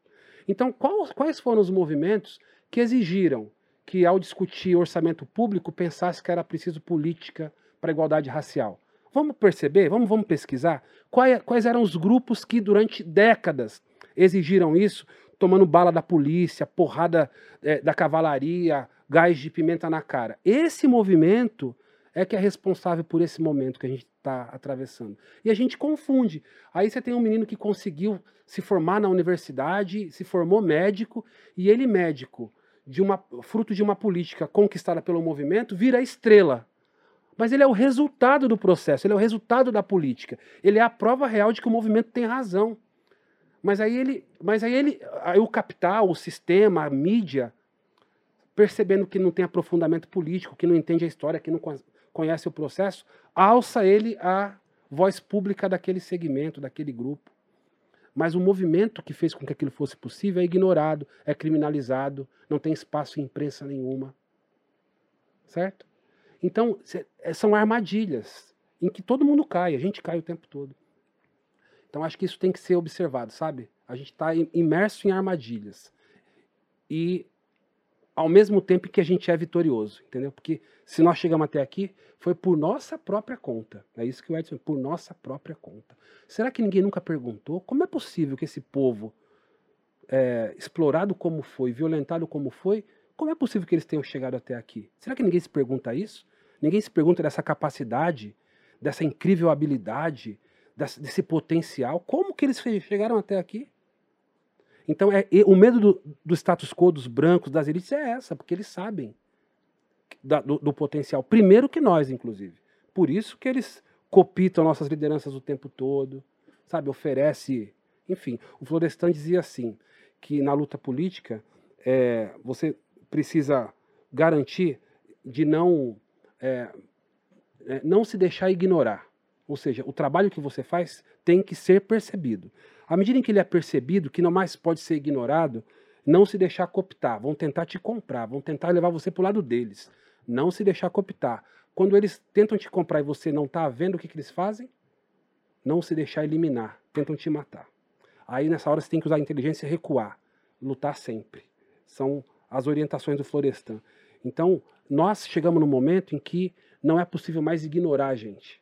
Então, quais foram os movimentos que exigiram que, ao discutir orçamento público, pensasse que era preciso política para a igualdade racial. Vamos perceber, vamos, vamos pesquisar quais, quais eram os grupos que durante décadas exigiram isso, tomando bala da polícia, porrada é, da cavalaria, gás de pimenta na cara. Esse movimento é que é responsável por esse momento que a gente está atravessando. E a gente confunde. Aí você tem um menino que conseguiu se formar na universidade, se formou médico, e ele, médico, de uma, fruto de uma política conquistada pelo movimento, vira estrela. Mas ele é o resultado do processo, ele é o resultado da política. Ele é a prova real de que o movimento tem razão. Mas aí ele, mas aí ele, aí o capital, o sistema, a mídia, percebendo que não tem aprofundamento político, que não entende a história, que não conhece o processo, alça ele a voz pública daquele segmento, daquele grupo. Mas o movimento que fez com que aquilo fosse possível é ignorado, é criminalizado, não tem espaço em imprensa nenhuma. Certo? Então, é, são armadilhas em que todo mundo cai, a gente cai o tempo todo. Então, acho que isso tem que ser observado, sabe? A gente está imerso em armadilhas. E ao mesmo tempo que a gente é vitorioso, entendeu? Porque se nós chegamos até aqui, foi por nossa própria conta. É isso que o Edson, por nossa própria conta. Será que ninguém nunca perguntou como é possível que esse povo, é, explorado como foi, violentado como foi, como é possível que eles tenham chegado até aqui? Será que ninguém se pergunta isso? Ninguém se pergunta dessa capacidade, dessa incrível habilidade, desse potencial? Como que eles chegaram até aqui? Então, é, o medo do, do, status quo dos brancos, das elites, é essa, porque eles sabem da, do, do, potencial. Primeiro que nós, inclusive. Por isso que eles copitam nossas lideranças o tempo todo, sabe? Oferece. Enfim, o Florestan dizia assim: que na luta política é, você precisa garantir de não, é, é, não se deixar ignorar. Ou seja, o trabalho que você faz tem que ser percebido. À medida em que ele é percebido, que não mais pode ser ignorado, não se deixar cooptar. Vão tentar te comprar, vão tentar levar você para o lado deles. Não se deixar cooptar. Quando eles tentam te comprar e você não está vendo o que, que eles fazem, não se deixar eliminar. Tentam te matar. Aí nessa hora você tem que usar a inteligência e recuar. Lutar sempre. São as orientações do Florestan. Então, nós chegamos no momento em que não é possível mais ignorar a gente.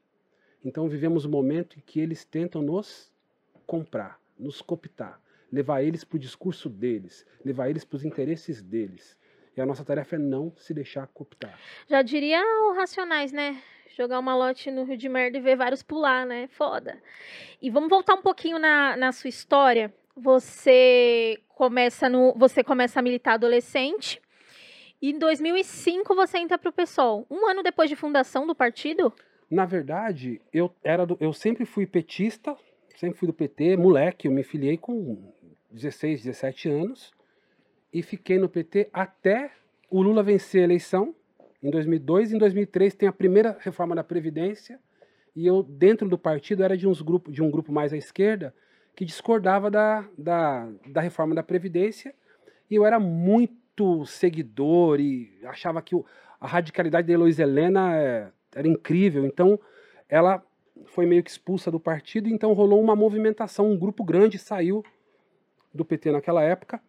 Então, vivemos um momento em que eles tentam nos comprar nos cooptar, levar eles para o discurso deles, levar eles para os interesses deles. E a nossa tarefa é não se deixar cooptar. Já diria o Racionais, né? Jogar uma lote no Rio de Merda e ver vários pular, né? Foda. E vamos voltar um pouquinho na, na sua história. Você começa no, você começa a militar adolescente. E em 2005 você entra para o PSOL. Um ano depois de fundação do partido? Na verdade, eu, era do, eu sempre fui petista, sempre fui do PT, moleque, eu me filiei com 16, 17 anos e fiquei no PT até o Lula vencer a eleição em 2002. Em 2003 tem a primeira reforma da Previdência e eu, dentro do partido, era de, uns grupo, de um grupo mais à esquerda que discordava da, da, da reforma da Previdência e eu era muito seguidor e achava que o, a radicalidade da Heloísa Helena é, era incrível. Então, ela foi meio que expulsa do partido, então rolou uma movimentação, um grupo grande saiu do PT naquela época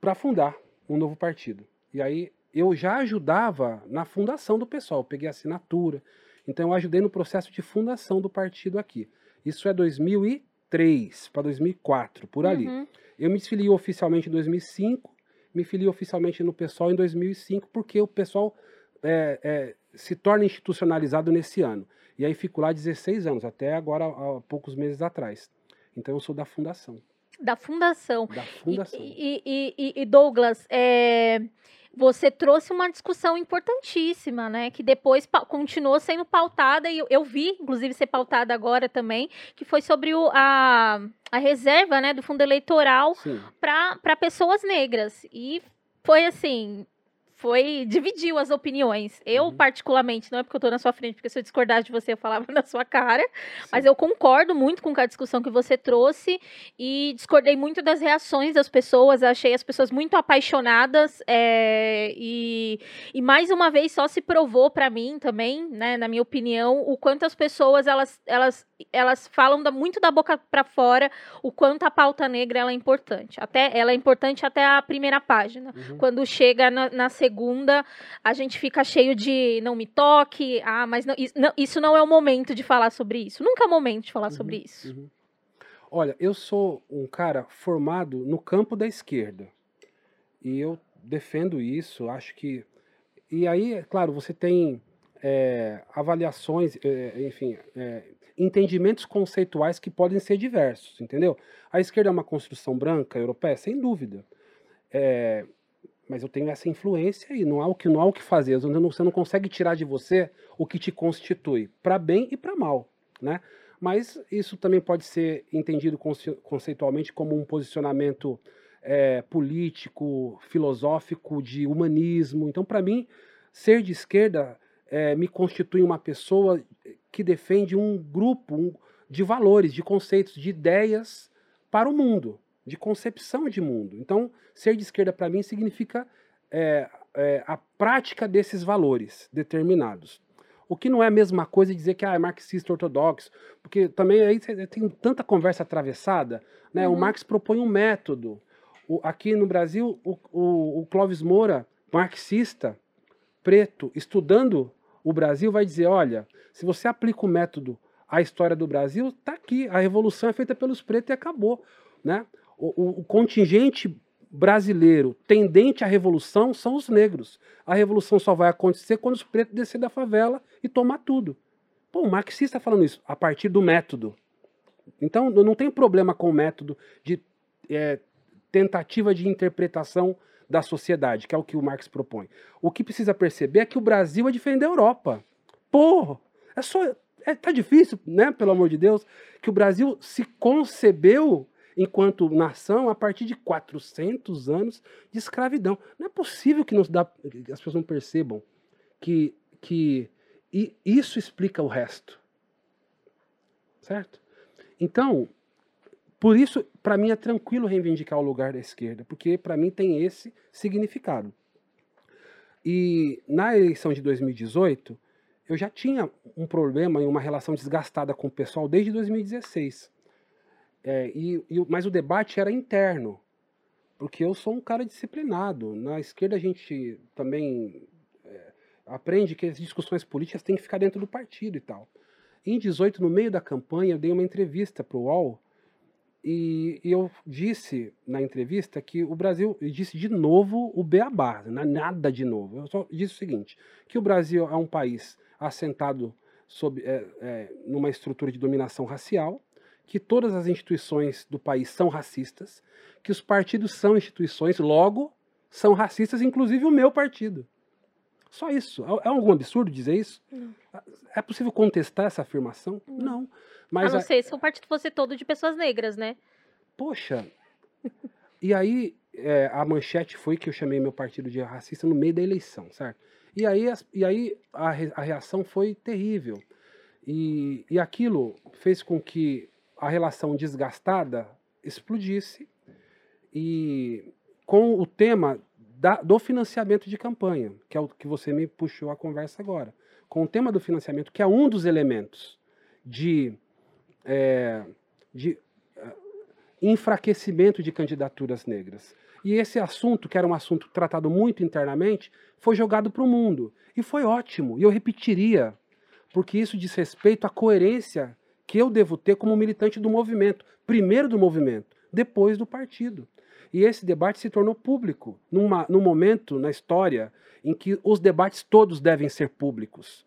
para fundar um novo partido. E aí eu já ajudava na fundação do pessoal, peguei assinatura, então eu ajudei no processo de fundação do partido aqui. Isso é 2003 para 2004, por ali. Uhum. Eu me desfiliei oficialmente em 2005, me filiei oficialmente no pessoal em 2005, porque o pessoal é, é, se torna institucionalizado nesse ano. E aí fico lá 16 anos, até agora, há poucos meses atrás. Então eu sou da fundação. Da fundação. Da fundação. E, e, e, e Douglas, é, você trouxe uma discussão importantíssima, né? Que depois continuou sendo pautada, e eu, eu vi, inclusive, ser pautada agora também, que foi sobre o, a, a reserva né, do fundo eleitoral para pessoas negras. E foi assim, foi dividiu as opiniões. Eu, uhum. particularmente, não é porque eu tô na sua frente, porque se eu discordasse de você, eu falava na sua cara, Sim. mas eu concordo muito com a discussão que você trouxe e discordei muito das reações das pessoas, achei as pessoas muito apaixonadas é, e, e mais uma vez só se provou para mim também, né, na minha opinião, o quanto as pessoas elas, elas, elas falam da, muito da boca para fora o quanto a pauta negra ela é importante. Até ela é importante até a primeira página, uhum. quando chega na, na segunda a gente fica cheio de não me toque, ah, mas não, isso, não, isso não é o momento de falar sobre isso. Nunca é o momento de falar uhum, sobre isso. Uhum. Olha, eu sou um cara formado no campo da esquerda. E eu defendo isso, acho que. E aí, é claro, você tem é, avaliações, é, enfim, é, entendimentos conceituais que podem ser diversos, entendeu? A esquerda é uma construção branca europeia, sem dúvida. Mas eu tenho essa influência e não há o que não há o que fazer. Você não consegue tirar de você o que te constitui, para bem e para mal, né? Mas isso também pode ser entendido conceitualmente como um posicionamento é, político, filosófico, de humanismo. Então, para mim, ser de esquerda é, me constitui uma pessoa que defende um grupo um, de valores, de conceitos, de ideias para o mundo, de concepção de mundo. Então, ser de esquerda para mim significa é, é, a prática desses valores determinados. O que não é a mesma coisa dizer que ah, é marxista ortodoxo, porque também aí tem tanta conversa atravessada. Né? Uhum. O Marx propõe um método. O, aqui no Brasil, o, o, o Clóvis Moura, marxista, preto, estudando o Brasil, vai dizer: olha, se você aplica o método à história do Brasil, está aqui. A revolução é feita pelos pretos e acabou. Né? O, o, contingente brasileiro tendente à revolução são os negros. A revolução só vai acontecer quando os pretos descer da favela e tomar tudo. Pô, o marxista falando isso, a partir do método. Então, não tem problema com o método de é, tentativa de interpretação da sociedade, que é o que o Marx propõe. O que precisa perceber é que o Brasil é diferente da Europa. Porra, é só. É, tá difícil, né? Pelo amor de Deus, que o Brasil se concebeu enquanto nação a partir de 400 anos de escravidão. Não é possível que, nos dá, que as pessoas não percebam que, que isso explica o resto. Certo? Então, por isso, para mim é tranquilo reivindicar o lugar da esquerda, porque para mim tem esse significado. E na eleição de 2018, eu já tinha um problema e uma relação desgastada com o pessoal desde 2016. É, e, e, mas o debate era interno, porque eu sou um cara disciplinado. Na esquerda a gente também é, aprende que as discussões políticas têm que ficar dentro do partido e tal. Em 18, no meio da campanha, eu dei uma entrevista para o UOL e, e, eu disse na entrevista que o Brasil, eu disse de novo o beabá, não é nada de novo. Eu só disse o seguinte, que o Brasil é um país assentado sob, é, é, numa estrutura de dominação racial, que todas as instituições do país são racistas, que os partidos são instituições, logo são racistas, inclusive o meu partido. Só isso. É, é algum absurdo dizer isso? Não. É possível contestar essa afirmação? Não. não. Mas a não ser se o partido fosse todo de pessoas negras, né? Poxa. e aí é, a manchete foi que eu chamei meu partido de racista no meio da eleição, certo? E aí, e aí a, a reação foi terrível. E, e aquilo fez com que a relação desgastada explodisse e com o tema da, do financiamento de campanha, que é o que você me puxou a conversa agora, com o tema do financiamento, que é um dos elementos de, é, de é, enfraquecimento de candidaturas negras. E esse assunto, que era um assunto tratado muito internamente, foi jogado para o mundo. E foi ótimo, e eu repetiria, porque isso diz respeito à coerência que eu devo ter como militante do movimento, primeiro do movimento, depois do partido. E esse debate se tornou público numa, num momento na história em que os debates todos devem ser públicos.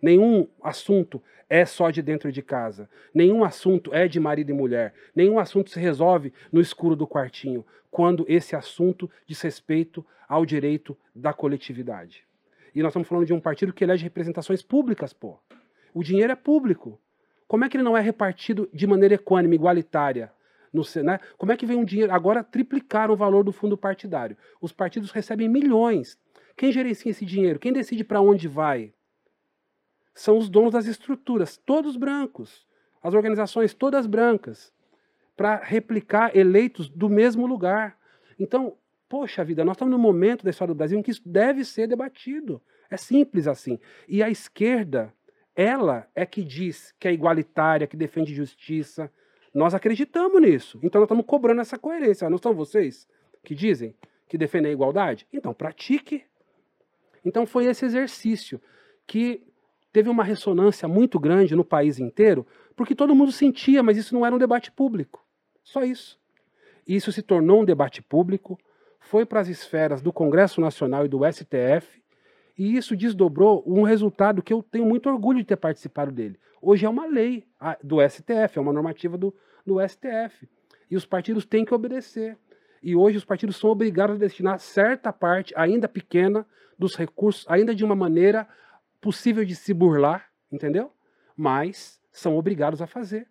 Nenhum assunto é só de dentro de casa. Nenhum assunto é de marido e mulher. Nenhum assunto se resolve no escuro do quartinho, quando esse assunto diz respeito ao direito da coletividade. E nós estamos falando de um partido que elege representações públicas, pô. O dinheiro é público. Como é que ele não é repartido de maneira equânime, igualitária? No, né? Como é que vem um dinheiro? Agora triplicaram o valor do fundo partidário. Os partidos recebem milhões. Quem gerencia esse dinheiro? Quem decide para onde vai? São os donos das estruturas, todos brancos. As organizações todas brancas. Para replicar eleitos do mesmo lugar. Então, poxa vida, nós estamos num momento da história do Brasil em que isso deve ser debatido. É simples assim. E a esquerda ela é que diz que é igualitária, que defende justiça. Nós acreditamos nisso. Então nós estamos cobrando essa coerência. Não são vocês que dizem que defendem a igualdade? Então pratique. Então foi esse exercício que teve uma ressonância muito grande no país inteiro, porque todo mundo sentia, mas isso não era um debate público. Só isso. Isso se tornou um debate público, foi para as esferas do Congresso Nacional e do STF, e isso desdobrou um resultado que eu tenho muito orgulho de ter participado dele. Hoje é uma lei do STF, é uma normativa do, do STF. E os partidos têm que obedecer. E hoje os partidos são obrigados a destinar certa parte, ainda pequena, dos recursos, ainda de uma maneira possível de se burlar, entendeu? Mas são obrigados a fazer.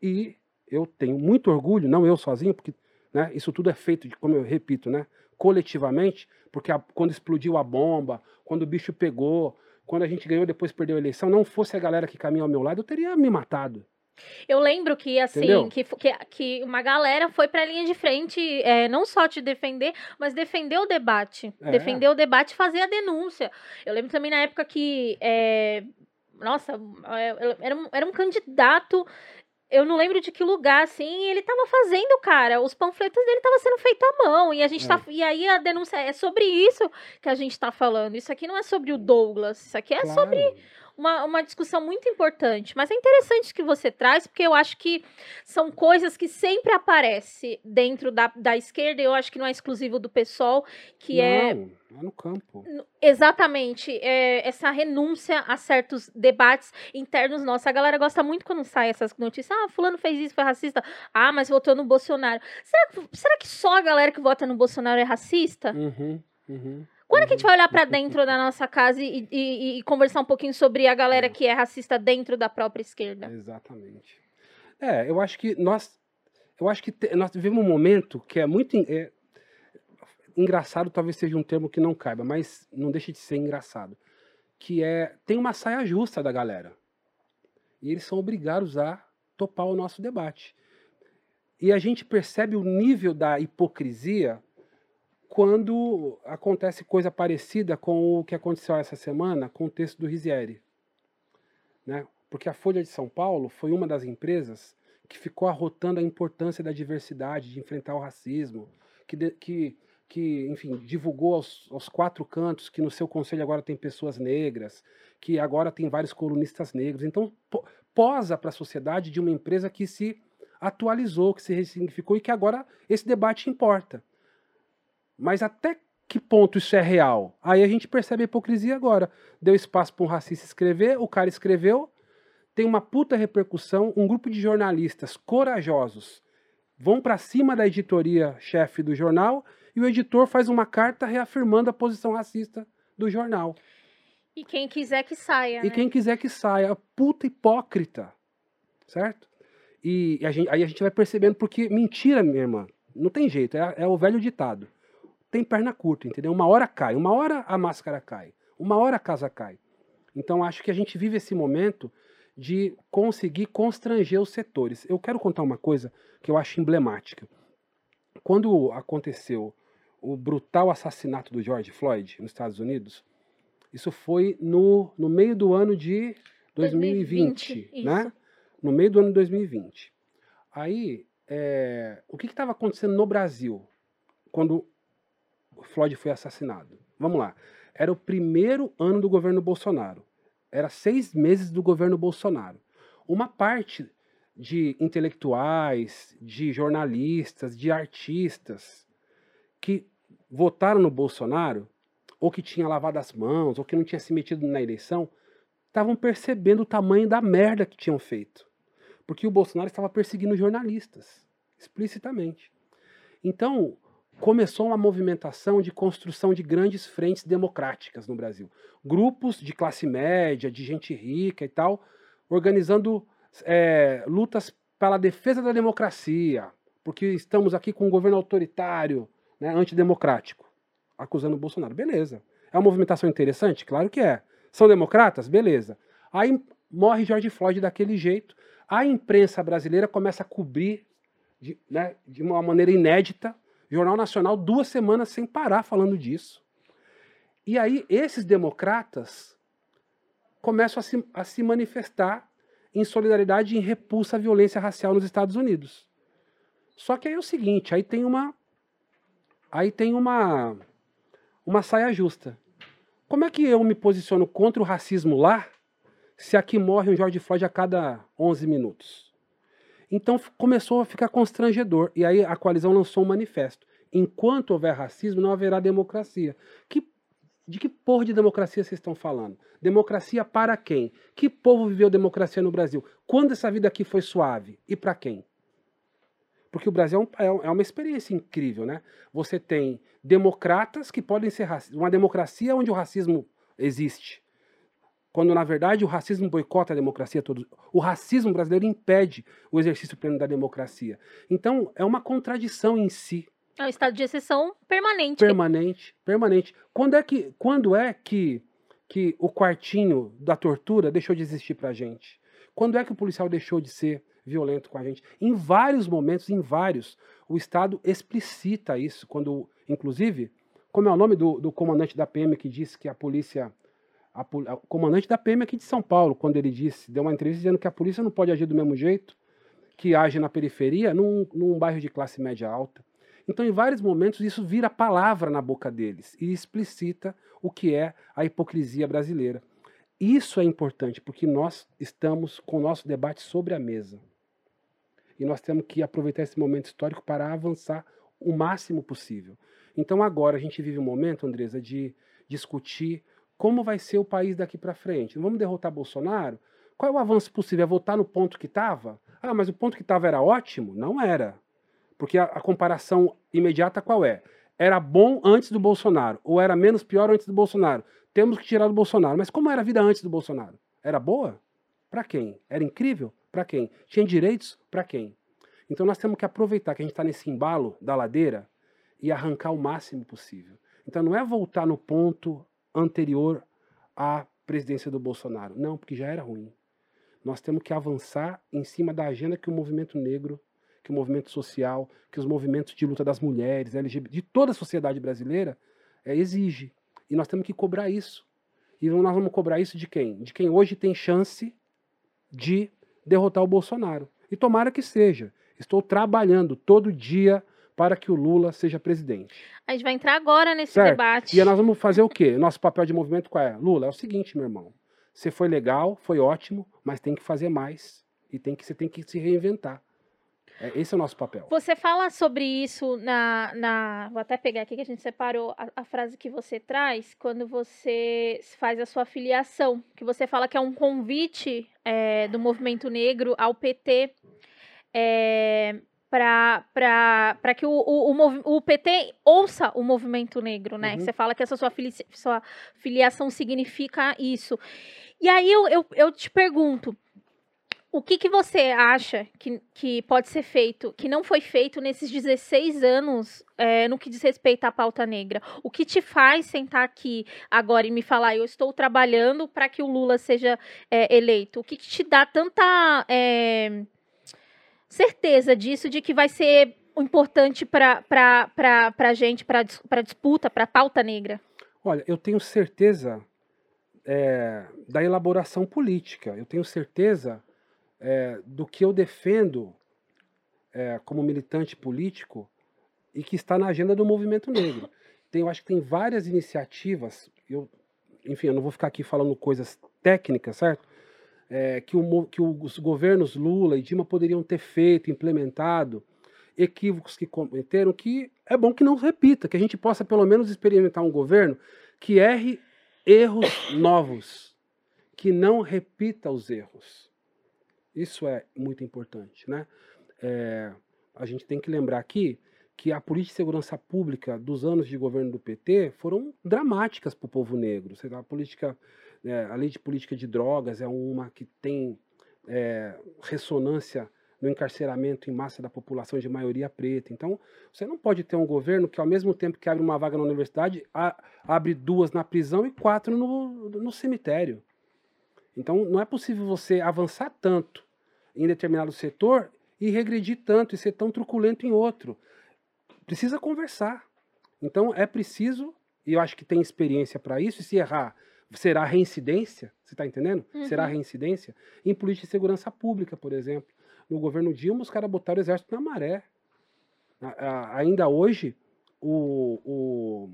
E eu tenho muito orgulho, não eu sozinho, porque né, isso tudo é feito, de, como eu repito, né, coletivamente, porque a, quando explodiu a bomba, quando o bicho pegou, quando a gente ganhou depois perdeu a eleição, não fosse a galera que caminha ao meu lado, eu teria me matado. Eu lembro que, assim, que, que, que uma galera foi pra linha de frente, é, não só te defender, mas defender o debate. É. Defender o debate e fazer a denúncia. Eu lembro também na época que. é, nossa, é, era um, era um candidato. Eu não lembro de que lugar, assim, ele tava fazendo, cara. Os panfletos dele estavam sendo feitos à mão. E a gente É. tá. E aí a denúncia é sobre isso que a gente tá falando. Isso aqui não é sobre o Douglas. Isso aqui é Claro. sobre uma, uma discussão muito importante. Mas é interessante que você traz, porque eu acho que são coisas que sempre aparecem dentro da, da esquerda. Eu acho que não é exclusivo do PSOL, que é Não, é no campo. exatamente é, essa renúncia a certos debates internos nossos. A galera gosta muito quando sai essas notícias. Ah, fulano fez isso, foi racista. Ah, mas votou no Bolsonaro. Será, será que só a galera que vota no Bolsonaro é racista? Uhum, uhum, Quando é que a gente uhum. vai olhar pra dentro da nossa casa e, e- e conversar um pouquinho sobre a galera É. que é racista dentro da própria esquerda? Exatamente. É, eu acho que nós, eu acho que te- nós vivemos um momento que é muito é, engraçado, talvez seja um termo que não caiba, mas não deixa de ser engraçado, que é tem uma saia justa da galera e eles são obrigados a topar o nosso debate. E a gente percebe o nível da hipocrisia quando acontece coisa parecida com o que aconteceu essa semana com o texto do Risieri. Né? Porque a Folha de São Paulo foi uma das empresas que ficou arrotando a importância da diversidade, de enfrentar o racismo, que, de- que, que enfim, divulgou aos, aos quatro cantos que no seu conselho agora tem pessoas negras, que agora tem vários colunistas negros. Então, po- posa para a sociedade de uma empresa que se atualizou, que se ressignificou e que agora esse debate importa. Mas até que ponto isso é real? Aí a gente percebe a hipocrisia agora. Deu espaço para um racista escrever, o cara escreveu, tem uma puta repercussão, um grupo de jornalistas corajosos vão para cima da editoria chefe do jornal e o editor faz uma carta reafirmando a posição racista do jornal. E quem quiser que saia, E né? quem quiser que saia, puta hipócrita, certo? E a gente- aí a gente vai percebendo, porque mentira, minha irmã, não tem jeito, é, é o velho ditado. Tem perna curta, entendeu? Uma hora cai, uma hora a máscara cai, uma hora a casa cai. Então acho que a gente vive esse momento de conseguir constranger os setores. Eu quero contar uma coisa que eu acho emblemática. Quando aconteceu o brutal assassinato do George Floyd nos Estados Unidos, isso foi no, no meio do ano de 2020, 2020, né? isso. No meio do ano de 2020. Aí, é, o que estava acontecendo no Brasil quando Floyd foi assassinado? Vamos lá. Era o primeiro ano do governo Bolsonaro. Era seis meses do governo Bolsonaro. Uma parte de intelectuais, de jornalistas, de artistas que votaram no Bolsonaro, ou que tinha lavado as mãos, ou que não tinha se metido na eleição, estavam percebendo o tamanho da merda que tinham feito. Porque o Bolsonaro estava perseguindo jornalistas, explicitamente. Então, começou uma movimentação de construção de grandes frentes democráticas no Brasil. Grupos de classe média, de gente rica e tal, organizando é, lutas pela defesa da democracia, porque estamos aqui com um governo autoritário, né, antidemocrático, acusando o Bolsonaro. Beleza. É uma movimentação interessante? Claro que é. São democratas? Beleza. Aí morre George Floyd daquele jeito. A imprensa brasileira começa a cobrir de, né, de uma maneira inédita. Jornal Nacional, duas semanas sem parar falando disso. E aí, esses democratas começam a se, a se manifestar em solidariedade e em repulsa à violência racial nos Estados Unidos. Só que aí é o seguinte, aí tem uma aí tem uma uma saia justa. Como é que eu me posiciono contra o racismo lá, se aqui morre um George Floyd a cada 11 minutos? Então começou a ficar constrangedor e aí a coalizão lançou um manifesto. Enquanto houver racismo, não haverá democracia. Que de que porra de democracia vocês estão falando? Democracia para quem? Que povo viveu democracia no Brasil? Quando essa vida aqui foi suave? E para quem? Porque o Brasil é, é um- é uma experiência incrível, né? Você tem democratas que podem ser racistas. Uma democracia onde o racismo existe. Quando, na verdade, o racismo boicota a democracia. Todo... O racismo brasileiro impede o exercício pleno da democracia. Então, é uma contradição em si É um estado de exceção permanente. permanente, permanente. Quando é que, quando é que, que o quartinho da tortura deixou de existir pra gente? Quando é que o policial deixou de ser violento com a gente? Em vários momentos, em vários, o Estado explicita isso. Quando, inclusive, como é o nome do, do comandante da PM que disse que a polícia a, o comandante da PM aqui de São Paulo, quando ele disse, deu uma entrevista dizendo que a polícia não pode agir do mesmo jeito que age na periferia num, num bairro de classe média alta. Então, em vários momentos, isso vira palavra na boca deles e explicita o que é a hipocrisia brasileira. Isso é importante, porque nós estamos com o nosso debate sobre a mesa. E nós temos que aproveitar esse momento histórico para avançar o máximo possível. Então, agora a gente vive um momento, Andresa, de discutir como vai ser o país daqui para frente. Vamos derrotar Bolsonaro? Qual é o avanço possível? É voltar no ponto que estava? Ah, mas o ponto que estava era ótimo? Não era. Porque a, a, comparação imediata qual é? Era bom antes do Bolsonaro, ou era menos pior antes do Bolsonaro. Temos que tirar do Bolsonaro. Mas como era a vida antes do Bolsonaro? Era boa? Para quem? Era incrível? Para quem? Tinha direitos? Para quem? Então nós temos que aproveitar que a gente está nesse embalo da ladeira e arrancar o máximo possível. Então não é voltar no ponto anterior à presidência do Bolsonaro. Não, porque já era ruim. Nós temos que avançar em cima da agenda que o movimento negro, que o movimento social, que os movimentos de luta das mulheres, LGBT, de toda a sociedade brasileira, é, exige. E nós temos que cobrar isso. E nós vamos cobrar isso de quem? De quem hoje tem chance de derrotar o Bolsonaro. E tomara que seja. Estou trabalhando todo dia para que o Lula seja presidente. A gente vai entrar agora nesse certo? debate. E nós vamos fazer o quê? Nosso papel de movimento qual é? Lula, é o seguinte, meu irmão. Você foi legal, foi ótimo, mas tem que fazer mais. E tem que, você tem que se reinventar. É, esse é o nosso papel. Você fala sobre isso na. na vou até pegar aqui que a gente separou a, a, frase que você traz quando você faz a sua filiação. Que você fala que é um convite é, do movimento negro ao PT. É, para que o, o, o, o, PT ouça o movimento negro, né? Uhum. Você fala que essa sua, fili sua filiação significa isso. E aí eu, eu, eu te pergunto, o que, que você acha que, que pode ser feito, que não foi feito nesses 16 anos é, no que diz respeito à pauta negra? O que te faz sentar aqui agora e me falar, eu estou trabalhando para que o Lula seja é, eleito? O que, que te dá tanta... É, certeza disso, de que vai ser importante para a gente, para a disputa, para a pauta negra? Olha, eu tenho certeza é, da elaboração política, eu tenho certeza é, do que eu defendo é, como militante político e que está na agenda do movimento negro. Tem, eu acho que tem várias iniciativas, eu, enfim, eu não vou ficar aqui falando coisas técnicas, certo? É, que, o, que os governos Lula e Dilma poderiam ter feito, implementado, equívocos que cometeram, que é bom que não repita, que a gente possa pelo menos experimentar um governo que erre erros novos, que não repita os erros. Isso é muito importante, né? É, a gente tem que lembrar aqui que a política de segurança pública dos anos de governo do PT foram dramáticas para o povo negro. A política é, a lei de política de drogas é uma que tem é, ressonância no encarceramento em massa da população de maioria preta. Então, você não pode ter um governo que, ao mesmo tempo que abre uma vaga na universidade, a, abre duas na prisão e quatro no, no cemitério. Então, não é possível você avançar tanto em determinado setor e regredir tanto e ser tão truculento em outro. Precisa conversar. Então, é preciso, e eu acho que tem experiência para isso, e se errar, será reincidência, você está entendendo? Uhum. Será reincidência? Em política de segurança pública, por exemplo. No governo Dilma, os caras botaram o exército na maré. A, a, ainda hoje, o, o,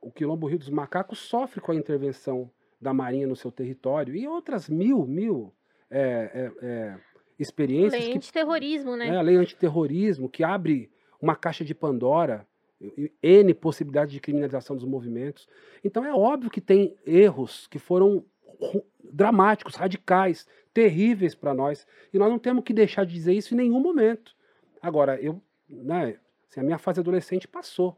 o Quilombo Rio dos Macacos sofre com a intervenção da Marinha no seu território e outras mil, mil é, é, é, experiências. Lei antiterrorismo, né? É, a lei antiterrorismo, que abre uma caixa de Pandora N possibilidades de criminalização dos movimentos. Então é óbvio que tem erros que foram dramáticos, radicais, terríveis para nós. E nós não temos que deixar de dizer isso em nenhum momento. Agora, eu, né, assim, a minha fase adolescente passou.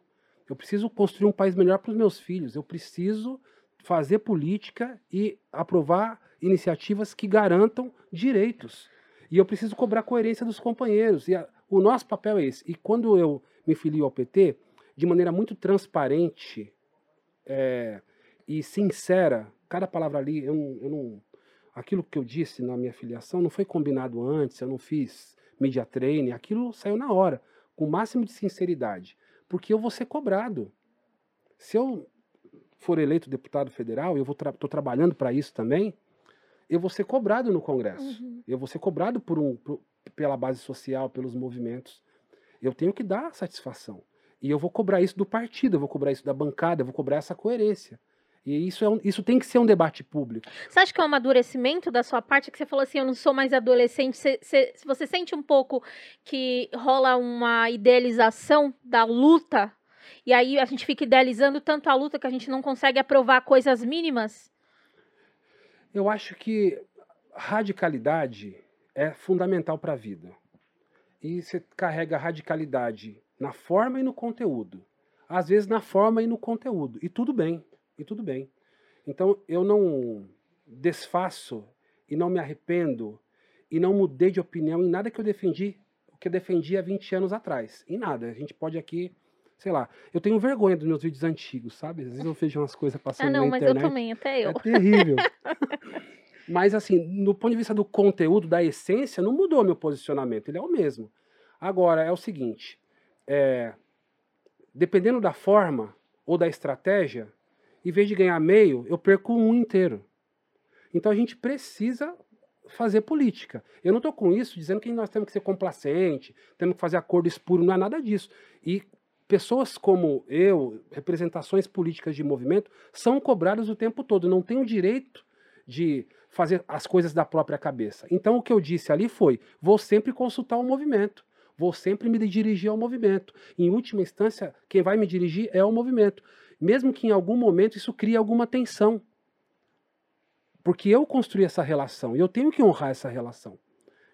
Eu preciso construir um país melhor para os meus filhos. Eu preciso fazer política e aprovar iniciativas que garantam direitos. E eu preciso cobrar coerência dos companheiros. E a, o nosso papel é esse. E quando eu me filio ao PT, de maneira muito transparente é, e sincera. Cada palavra ali, eu eu não aquilo que eu disse na minha filiação não foi combinado antes, eu não fiz media training, aquilo saiu na hora, com o máximo de sinceridade, porque eu vou ser cobrado. Se eu for eleito deputado federal, eu estou tra trabalhando para isso também, eu vou ser cobrado no Congresso. Uhum. Eu vou ser cobrado por um, por, pela base social, pelos movimentos. Eu tenho que dar satisfação. E eu vou cobrar isso do partido, eu vou cobrar isso da bancada, eu vou cobrar essa coerência. E isso, é um, isso tem que ser um debate público. Você acha que é um amadurecimento da sua parte? Que você falou assim, eu não sou mais adolescente. Você, você, você sente um pouco que rola uma idealização da luta? E aí a gente fica idealizando tanto a luta que a gente não consegue aprovar coisas mínimas? Eu acho que radicalidade é fundamental para a vida. E você carrega radicalidade na forma e no conteúdo. Às vezes na forma e no conteúdo. E tudo bem e tudo bem. Então eu não desfaço e não me arrependo e não mudei de opinião em nada que eu defendi, o que eu defendi há 20 anos atrás. Em nada. A gente pode aqui, sei lá. Eu tenho vergonha dos meus vídeos antigos, sabe? Às vezes eu vejo umas coisas passando ah, não, na internet. mas eu também, até eu. É terrível. mas assim, no ponto de vista do conteúdo, da essência, não mudou meu posicionamento. Ele é o mesmo. Agora, é o seguinte. É, dependendo da forma ou da estratégia, em vez de ganhar meio, eu perco um inteiro. Então a gente precisa fazer política. Eu não estou com isso dizendo que nós temos que ser complacente, temos que fazer acordo espuro, não é nada disso. E pessoas como eu, representações políticas de movimento, são cobradas o tempo todo, não têm o direito de fazer as coisas da própria cabeça. Então o que eu disse ali foi: vou sempre consultar o movimento. Vou sempre me dirigir ao movimento. Em última instância, quem vai me dirigir é o movimento mesmo que em algum momento isso crie alguma tensão. Porque eu construí essa relação e eu tenho que honrar essa relação.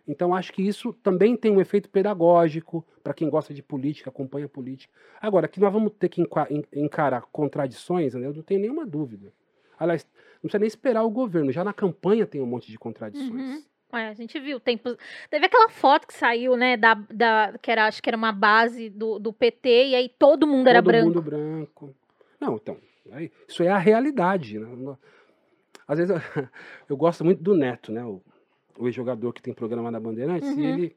Então acho que isso também tem um efeito pedagógico para quem gosta de política, acompanha política. Agora, que nós vamos ter que encarar contradições, né, eu não tenho nenhuma dúvida. Aliás, não precisa nem esperar o governo, já na campanha tem um monte de contradições. Uhum. É, a gente viu tempos. Teve aquela foto que saiu, né? Da, da, que era, acho que era uma base do, do PT, e aí todo mundo todo era branco. Todo mundo branco. Não, então, isso é a realidade. Né? Às vezes eu, eu, gosto muito do Neto, né? O, o ex-jogador que tem programa na Bandeirantes, uhum. e ele.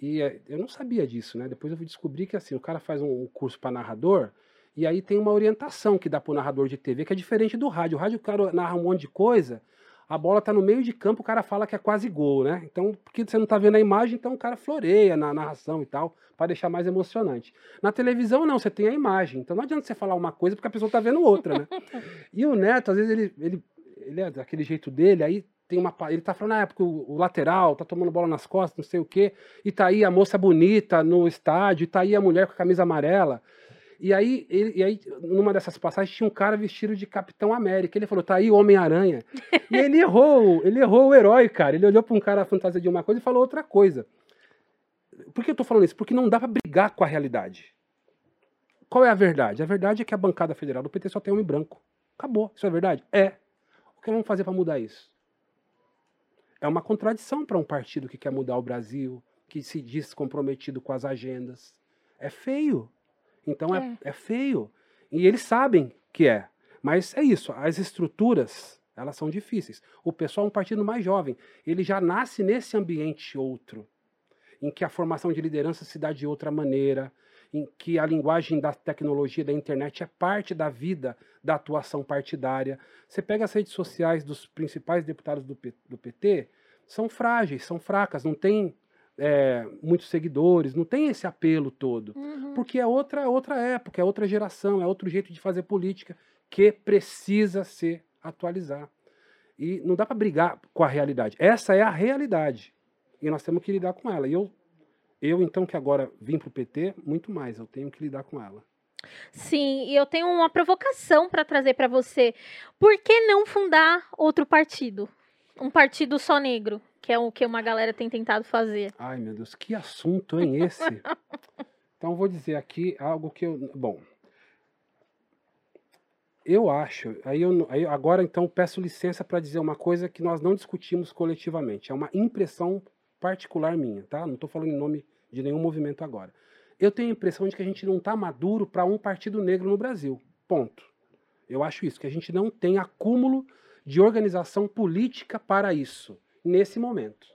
E é, eu não sabia disso, né? Depois eu fui descobrir que assim, o cara faz um, curso para narrador, e aí tem uma orientação que dá para o narrador de TV, que é diferente do rádio. O rádio o cara narra um monte de coisa, a bola tá no meio de campo, o cara fala que é quase gol, né? Então, porque você não tá vendo a imagem, então o cara floreia na narração e tal, para deixar mais emocionante. Na televisão, não, você tem a imagem. Então não adianta você falar uma coisa porque a pessoa tá vendo outra, né? e o Neto, às vezes, ele, ele, ele é daquele jeito dele, aí tem uma. Ele tá falando, ah, é porque o, o, lateral tá tomando bola nas costas, não sei o quê, e tá aí a moça bonita no estádio, e tá aí a mulher com a camisa amarela. E aí, ele, e aí, numa dessas passagens, tinha um cara vestido de Capitão América. Ele falou, tá aí Homem-Aranha. e ele errou, ele errou o herói, cara. Ele olhou para um cara fantasia de uma coisa e falou outra coisa. Por que eu tô falando isso? Porque não dá para brigar com a realidade. Qual é a verdade? A verdade é que a bancada federal do PT só tem homem branco. Acabou. Isso é verdade? É. O que vamos fazer para mudar isso? É uma contradição para um partido que quer mudar o Brasil, que se diz comprometido com as agendas. É feio. Então é. é, é feio. E eles sabem que é. Mas é isso, as estruturas, elas são difíceis. O pessoal é um partido mais jovem. Ele já nasce nesse ambiente outro, em que a formação de liderança se dá de outra maneira, em que a linguagem da tecnologia, da internet é parte da vida da atuação partidária. Você pega as redes sociais dos principais deputados do, do PT, são frágeis, são fracas, não tem é, muitos seguidores, não tem esse apelo todo. Uhum. Porque é outra, outra época, é outra geração, é outro jeito de fazer política que precisa se atualizar. E não dá para brigar com a realidade. Essa é a realidade. E nós temos que lidar com ela. E eu, eu então, que agora vim para o PT, muito mais, eu tenho que lidar com ela. Sim, e eu tenho uma provocação para trazer para você. Por que não fundar outro partido? Um partido só negro? que é o que uma galera tem tentado fazer. Ai, meu Deus, que assunto, hein, esse? então, vou dizer aqui algo que eu. Bom. Eu acho, aí eu, aí agora então peço licença para dizer uma coisa que nós não discutimos coletivamente. É uma impressão particular minha, tá? Não estou falando em nome de nenhum movimento agora. Eu tenho a impressão de que a gente não está maduro para um partido negro no Brasil. Ponto. Eu acho isso, que a gente não tem acúmulo de organização política para isso, nesse momento.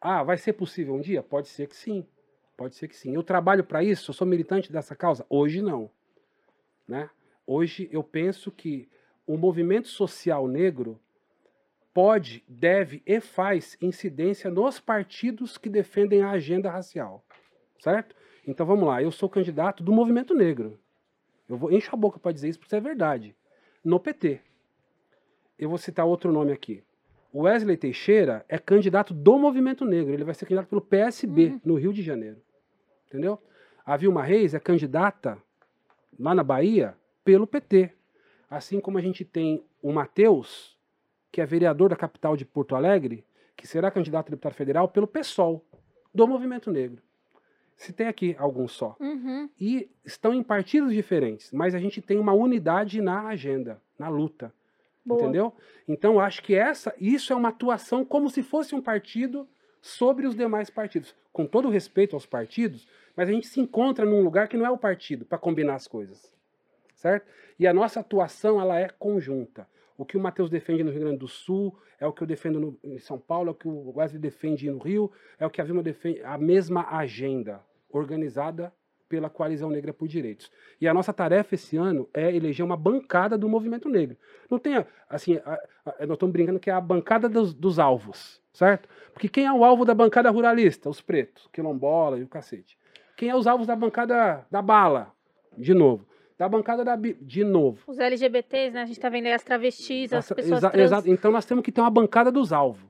Ah, vai ser possível um dia? Pode ser que sim. Pode ser que sim. Eu trabalho para isso? Eu sou militante dessa causa? Hoje não. Né? Hoje eu penso que o movimento social negro pode, deve e faz incidência nos partidos que defendem a agenda racial. Certo? Então vamos lá, eu sou candidato do movimento negro. Eu vou encho a boca para dizer isso porque é verdade. No PT. Eu vou citar outro nome aqui. O Wesley Teixeira é candidato do movimento negro. Ele vai ser candidato pelo PSB uhum. no Rio de Janeiro. Entendeu? A Vilma Reis é candidata lá na Bahia pelo PT. Assim como a gente tem o Matheus, que é vereador da capital de Porto Alegre, que será candidato a deputado federal pelo PSOL, do movimento negro. Se tem aqui alguns só. Uhum. E estão em partidos diferentes, mas a gente tem uma unidade na agenda, na luta. Boa. Entendeu? Então acho que essa, isso é uma atuação como se fosse um partido sobre os demais partidos. Com todo o respeito aos partidos, mas a gente se encontra num lugar que não é o partido para combinar as coisas. Certo? E a nossa atuação ela é conjunta. O que o Matheus defende no Rio Grande do Sul é o que eu defendo no, em São Paulo, é o que o Wesley defende no Rio, é o que a Vilma defende, a mesma agenda organizada pela Coalizão Negra por Direitos. E a nossa tarefa esse ano é eleger uma bancada do movimento negro. Não tem, assim, a, a, nós estamos brincando que é a bancada dos, dos, alvos, certo? Porque quem é o alvo da bancada ruralista? Os pretos, quilombola e o cacete. Quem é os alvos da bancada da bala? De novo da bancada da de novo. Os LGBTs, né? A gente tá vendo aí as travestis, as, as pessoas exa trans. Exato. Então nós temos que ter uma bancada dos alvos.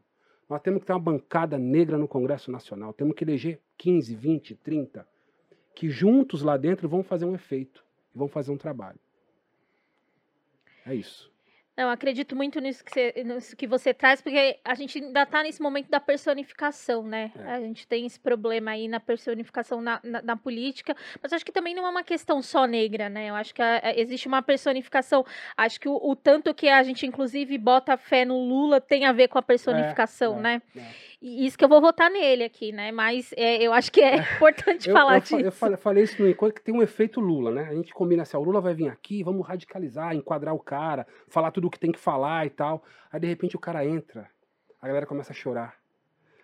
Nós temos que ter uma bancada negra no Congresso Nacional. Temos que eleger 15, 20, 30 que juntos lá dentro vão fazer um efeito, vão fazer um trabalho. É isso. Não, acredito muito nisso que, você, nisso que você traz, porque a gente ainda está nesse momento da personificação, né? É. A gente tem esse problema aí na personificação na, na, na, política, mas acho que também não é uma questão só negra, né? Eu acho que a, a, existe uma personificação. Acho que o, o, tanto que a gente, inclusive, bota fé no Lula tem a ver com a personificação, é, né? É. E isso que eu vou votar nele aqui, né? Mas é, eu acho que é, é. importante eu, falar eu, disso. Eu falei, falei isso no encontro que tem um efeito Lula, né? A gente combina assim, o Lula vai vir aqui, vamos radicalizar, enquadrar o cara, falar tudo o que tem que falar e tal. Aí de repente o cara entra, a galera começa a chorar,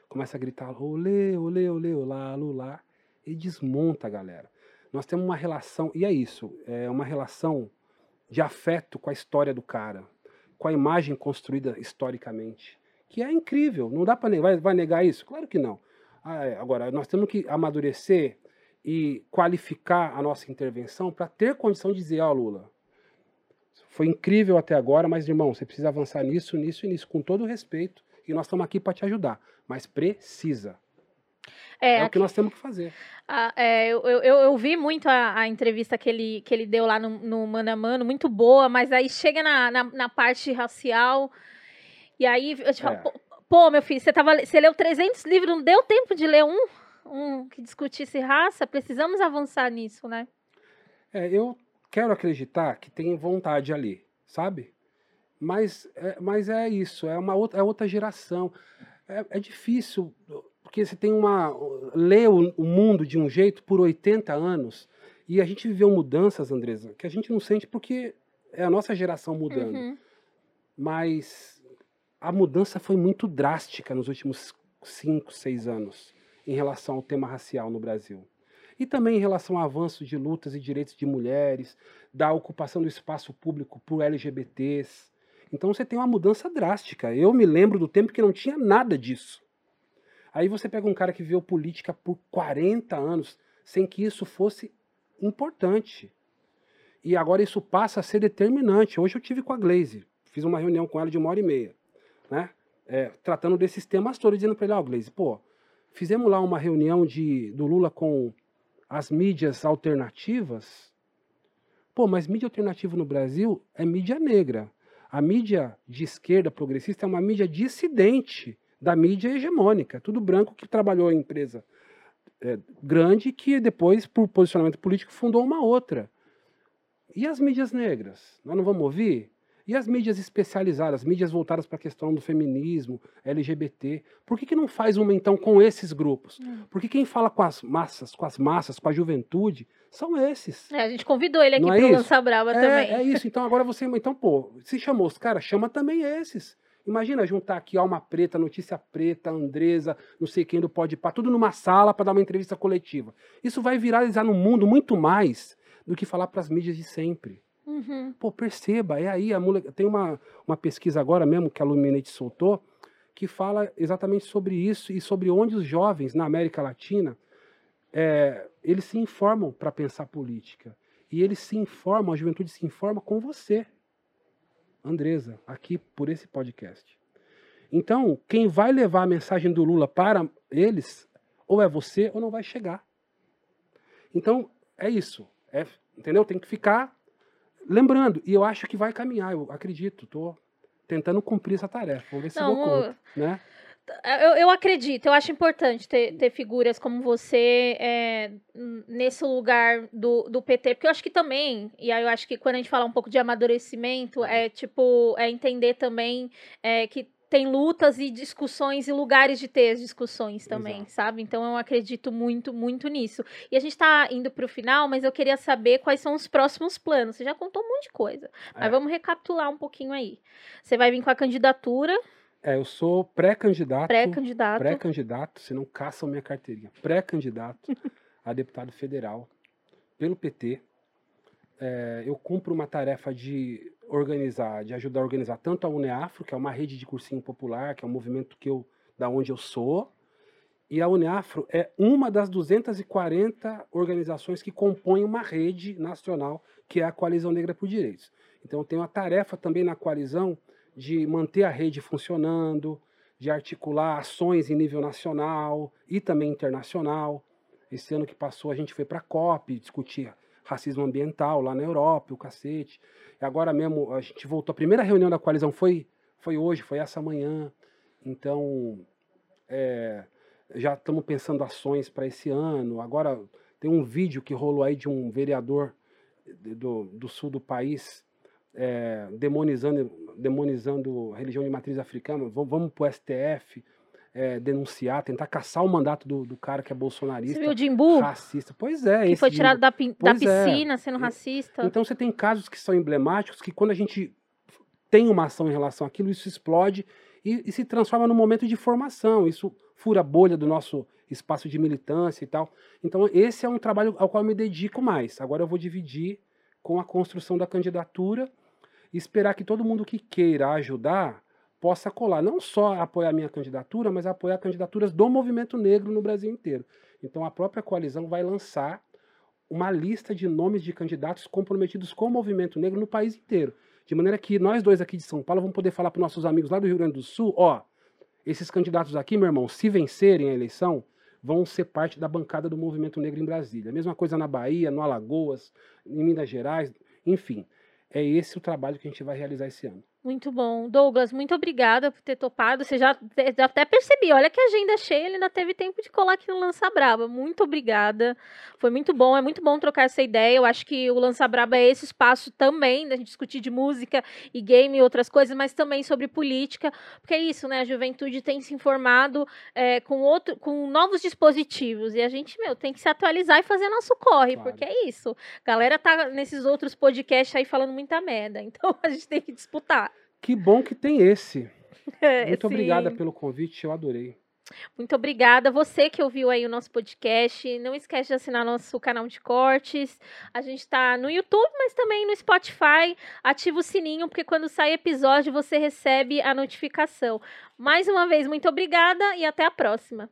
começa a gritar, olê, olê, olê, olá, lula, e desmonta a galera. Nós temos uma relação, e é isso, é uma relação de afeto com a história do cara, com a imagem construída historicamente que é incrível. Não dá para negar. Vai, vai, negar isso? Claro que não. Ah, é, agora, nós temos que amadurecer e qualificar a nossa intervenção para ter condição de dizer, ó, oh, Lula, foi incrível até agora, mas, irmão, você precisa avançar nisso, nisso e nisso, com todo o respeito. E nós estamos aqui para te ajudar. Mas precisa. É, é o que nós temos que fazer. Ah, é, eu, eu, eu, vi muito a, a, entrevista que ele, que ele deu lá no, no Mano a Mano, muito boa, mas aí chega na, na, na parte racial, e aí eu te falo, é. pô, meu filho, você, tava, você leu 300 livros, não deu tempo de ler um, um que discutisse raça? Precisamos avançar nisso, né? É, eu quero acreditar que tem vontade ali, sabe? Mas é, mas é isso, é uma outra, é outra geração. É, é difícil, porque você tem uma. lê o, o mundo de um jeito por 80 anos, e a gente viveu mudanças, Andresa, que a gente não sente porque é a nossa geração mudando. Uhum. Mas a mudança foi muito drástica nos últimos cinco, seis anos em relação ao tema racial no Brasil. E também em relação ao avanço de lutas e direitos de mulheres, da ocupação do espaço público por LGBTs. Então você tem uma mudança drástica. Eu me lembro do tempo que não tinha nada disso. Aí você pega um cara que viveu política por 40 anos sem que isso fosse importante. E agora isso passa a ser determinante. Hoje eu tive com a Glaze, fiz uma reunião com ela de uma hora e meia né? É, tratando desses temas todos, dizendo para ele, ó, oh, Gleisi, pô, fizemos lá uma reunião de, do Lula com as mídias alternativas. Pô, mas mídia alternativa no Brasil é mídia negra. A mídia de esquerda progressista é uma mídia dissidente da mídia hegemônica. Tudo branco que trabalhou em empresa é, grande que depois, por posicionamento político, fundou uma outra. E as mídias negras? Nós não vamos ouvir? E as mídias especializadas, mídias voltadas para a questão do feminismo, LGBT, por que, que não faz uma então com esses grupos? Hum. Porque quem fala com as massas, com as massas, com a juventude, são esses. É, a gente convidou ele aqui Não é pro? Lança Brava É, também. é isso. Então agora você. Então, pô, se chamou os caras, chama também esses. Imagina juntar aqui Alma Preta, Notícia Preta, Andresa, não sei quem do Pode Pá, tudo numa sala para dar uma entrevista coletiva. Isso vai viralizar no mundo muito mais do que falar para as mídias de sempre. Uhum. Pô, perceba, é aí a mole... tem uma, uma pesquisa agora mesmo que a Luminate soltou que fala exatamente sobre isso e sobre onde os jovens na América Latina é, eles se informam para pensar política e eles se informam, a juventude se informa com você, Andresa, aqui por esse podcast. Então, quem vai levar a mensagem do Lula para eles, ou é você ou não vai chegar. Então, é isso. É, entendeu? Tem que ficar lembrando. E eu acho que vai caminhar, eu acredito. Estou tentando cumprir essa tarefa. Vamos ver se Não, dou conta. Né? Eu, eu acredito, eu acho importante ter, ter figuras como você é, nesse lugar do, do PT, porque eu acho que também, e aí eu acho que quando a gente fala um pouco de amadurecimento, é tipo, é entender também é, que tem lutas e discussões e lugares de ter as discussões também, Exato. sabe? Então eu acredito muito, muito nisso. E a gente tá indo pro final, mas eu queria saber quais são os próximos planos. Você já contou um monte de coisa, mas É. vamos recapitular um pouquinho aí. Você vai vir com a candidatura, É, eu sou pré-candidato. pré-candidato. Pré-candidato, se não caçam minha carteirinha. Pré-candidato a deputado federal pelo PT. É, eu cumpro uma tarefa de organizar, de ajudar a organizar tanto a Uneafro, que é uma rede de cursinho popular, que é um movimento que eu, da onde eu sou, e a Uneafro é uma das 240 organizações que compõem uma rede nacional, que é a Coalizão Negra por Direitos. Então eu tenho a tarefa também na coalizão de manter a rede funcionando, de articular ações em nível nacional e também internacional. Esse ano que passou a gente foi para a COP discutir racismo ambiental lá na Europa, o cacete. E agora mesmo a gente voltou. A primeira reunião da coalizão foi, foi hoje, foi essa manhã. Então, é, já estamos pensando ações para esse ano. Agora tem um vídeo que rolou aí de um vereador do, do sul do país é, demonizando, demonizando a religião de matriz africana. Vamos, vamos para o STF é, denunciar, tentar caçar o mandato do, do cara que é Você bolsonarista, viu o Jimbu? racista. Pois é, que foi tirado da, da é. piscina sendo E- racista. Então você tem casos que são emblemáticos que quando a gente tem uma ação em relação àquilo, isso explode e, e se transforma num momento de formação. Isso fura a bolha do nosso espaço de militância e tal. Então esse é um trabalho ao qual eu me dedico mais. Agora eu vou dividir com a construção da candidatura e esperar que todo mundo que queira ajudar possa colar, não só apoiar a minha candidatura, mas apoiar candidaturas do movimento negro no Brasil inteiro. Então a própria coalizão vai lançar uma lista de nomes de candidatos comprometidos com o movimento negro no país inteiro. De maneira que nós dois aqui de São Paulo vamos poder falar para nossos amigos lá do Rio Grande do Sul, ó, esses candidatos aqui, meu irmão, se vencerem a eleição, vão ser parte da bancada do movimento negro em Brasília. Mesma coisa na Bahia, no Alagoas, em Minas Gerais, enfim. É esse o trabalho que a gente vai realizar esse ano. Muito bom. Douglas, muito obrigada por ter topado. Você já, já até percebi, olha que agenda cheia, ele ainda teve tempo de colar aqui no Lança Braba. Muito obrigada. Foi muito bom, é muito bom trocar essa ideia. Eu acho que o Lança Braba é esse espaço também da gente discutir de música e game e outras coisas, mas também sobre política, porque é isso, né? A juventude tem se informado é, com, outro, com novos dispositivos e a gente, meu, tem que se atualizar e fazer nosso corre, Claro. porque é isso. A galera tá nesses outros podcasts aí falando muita merda, então a gente tem que disputar. Que bom que tem esse. Muito obrigada sim. pelo convite, eu adorei. Muito obrigada. Você que ouviu aí o nosso podcast, não esquece de assinar nosso canal de cortes. A gente está no YouTube, mas também no Spotify. Ativa o sininho, porque quando sai episódio você recebe a notificação. Mais uma vez, muito obrigada e até a próxima.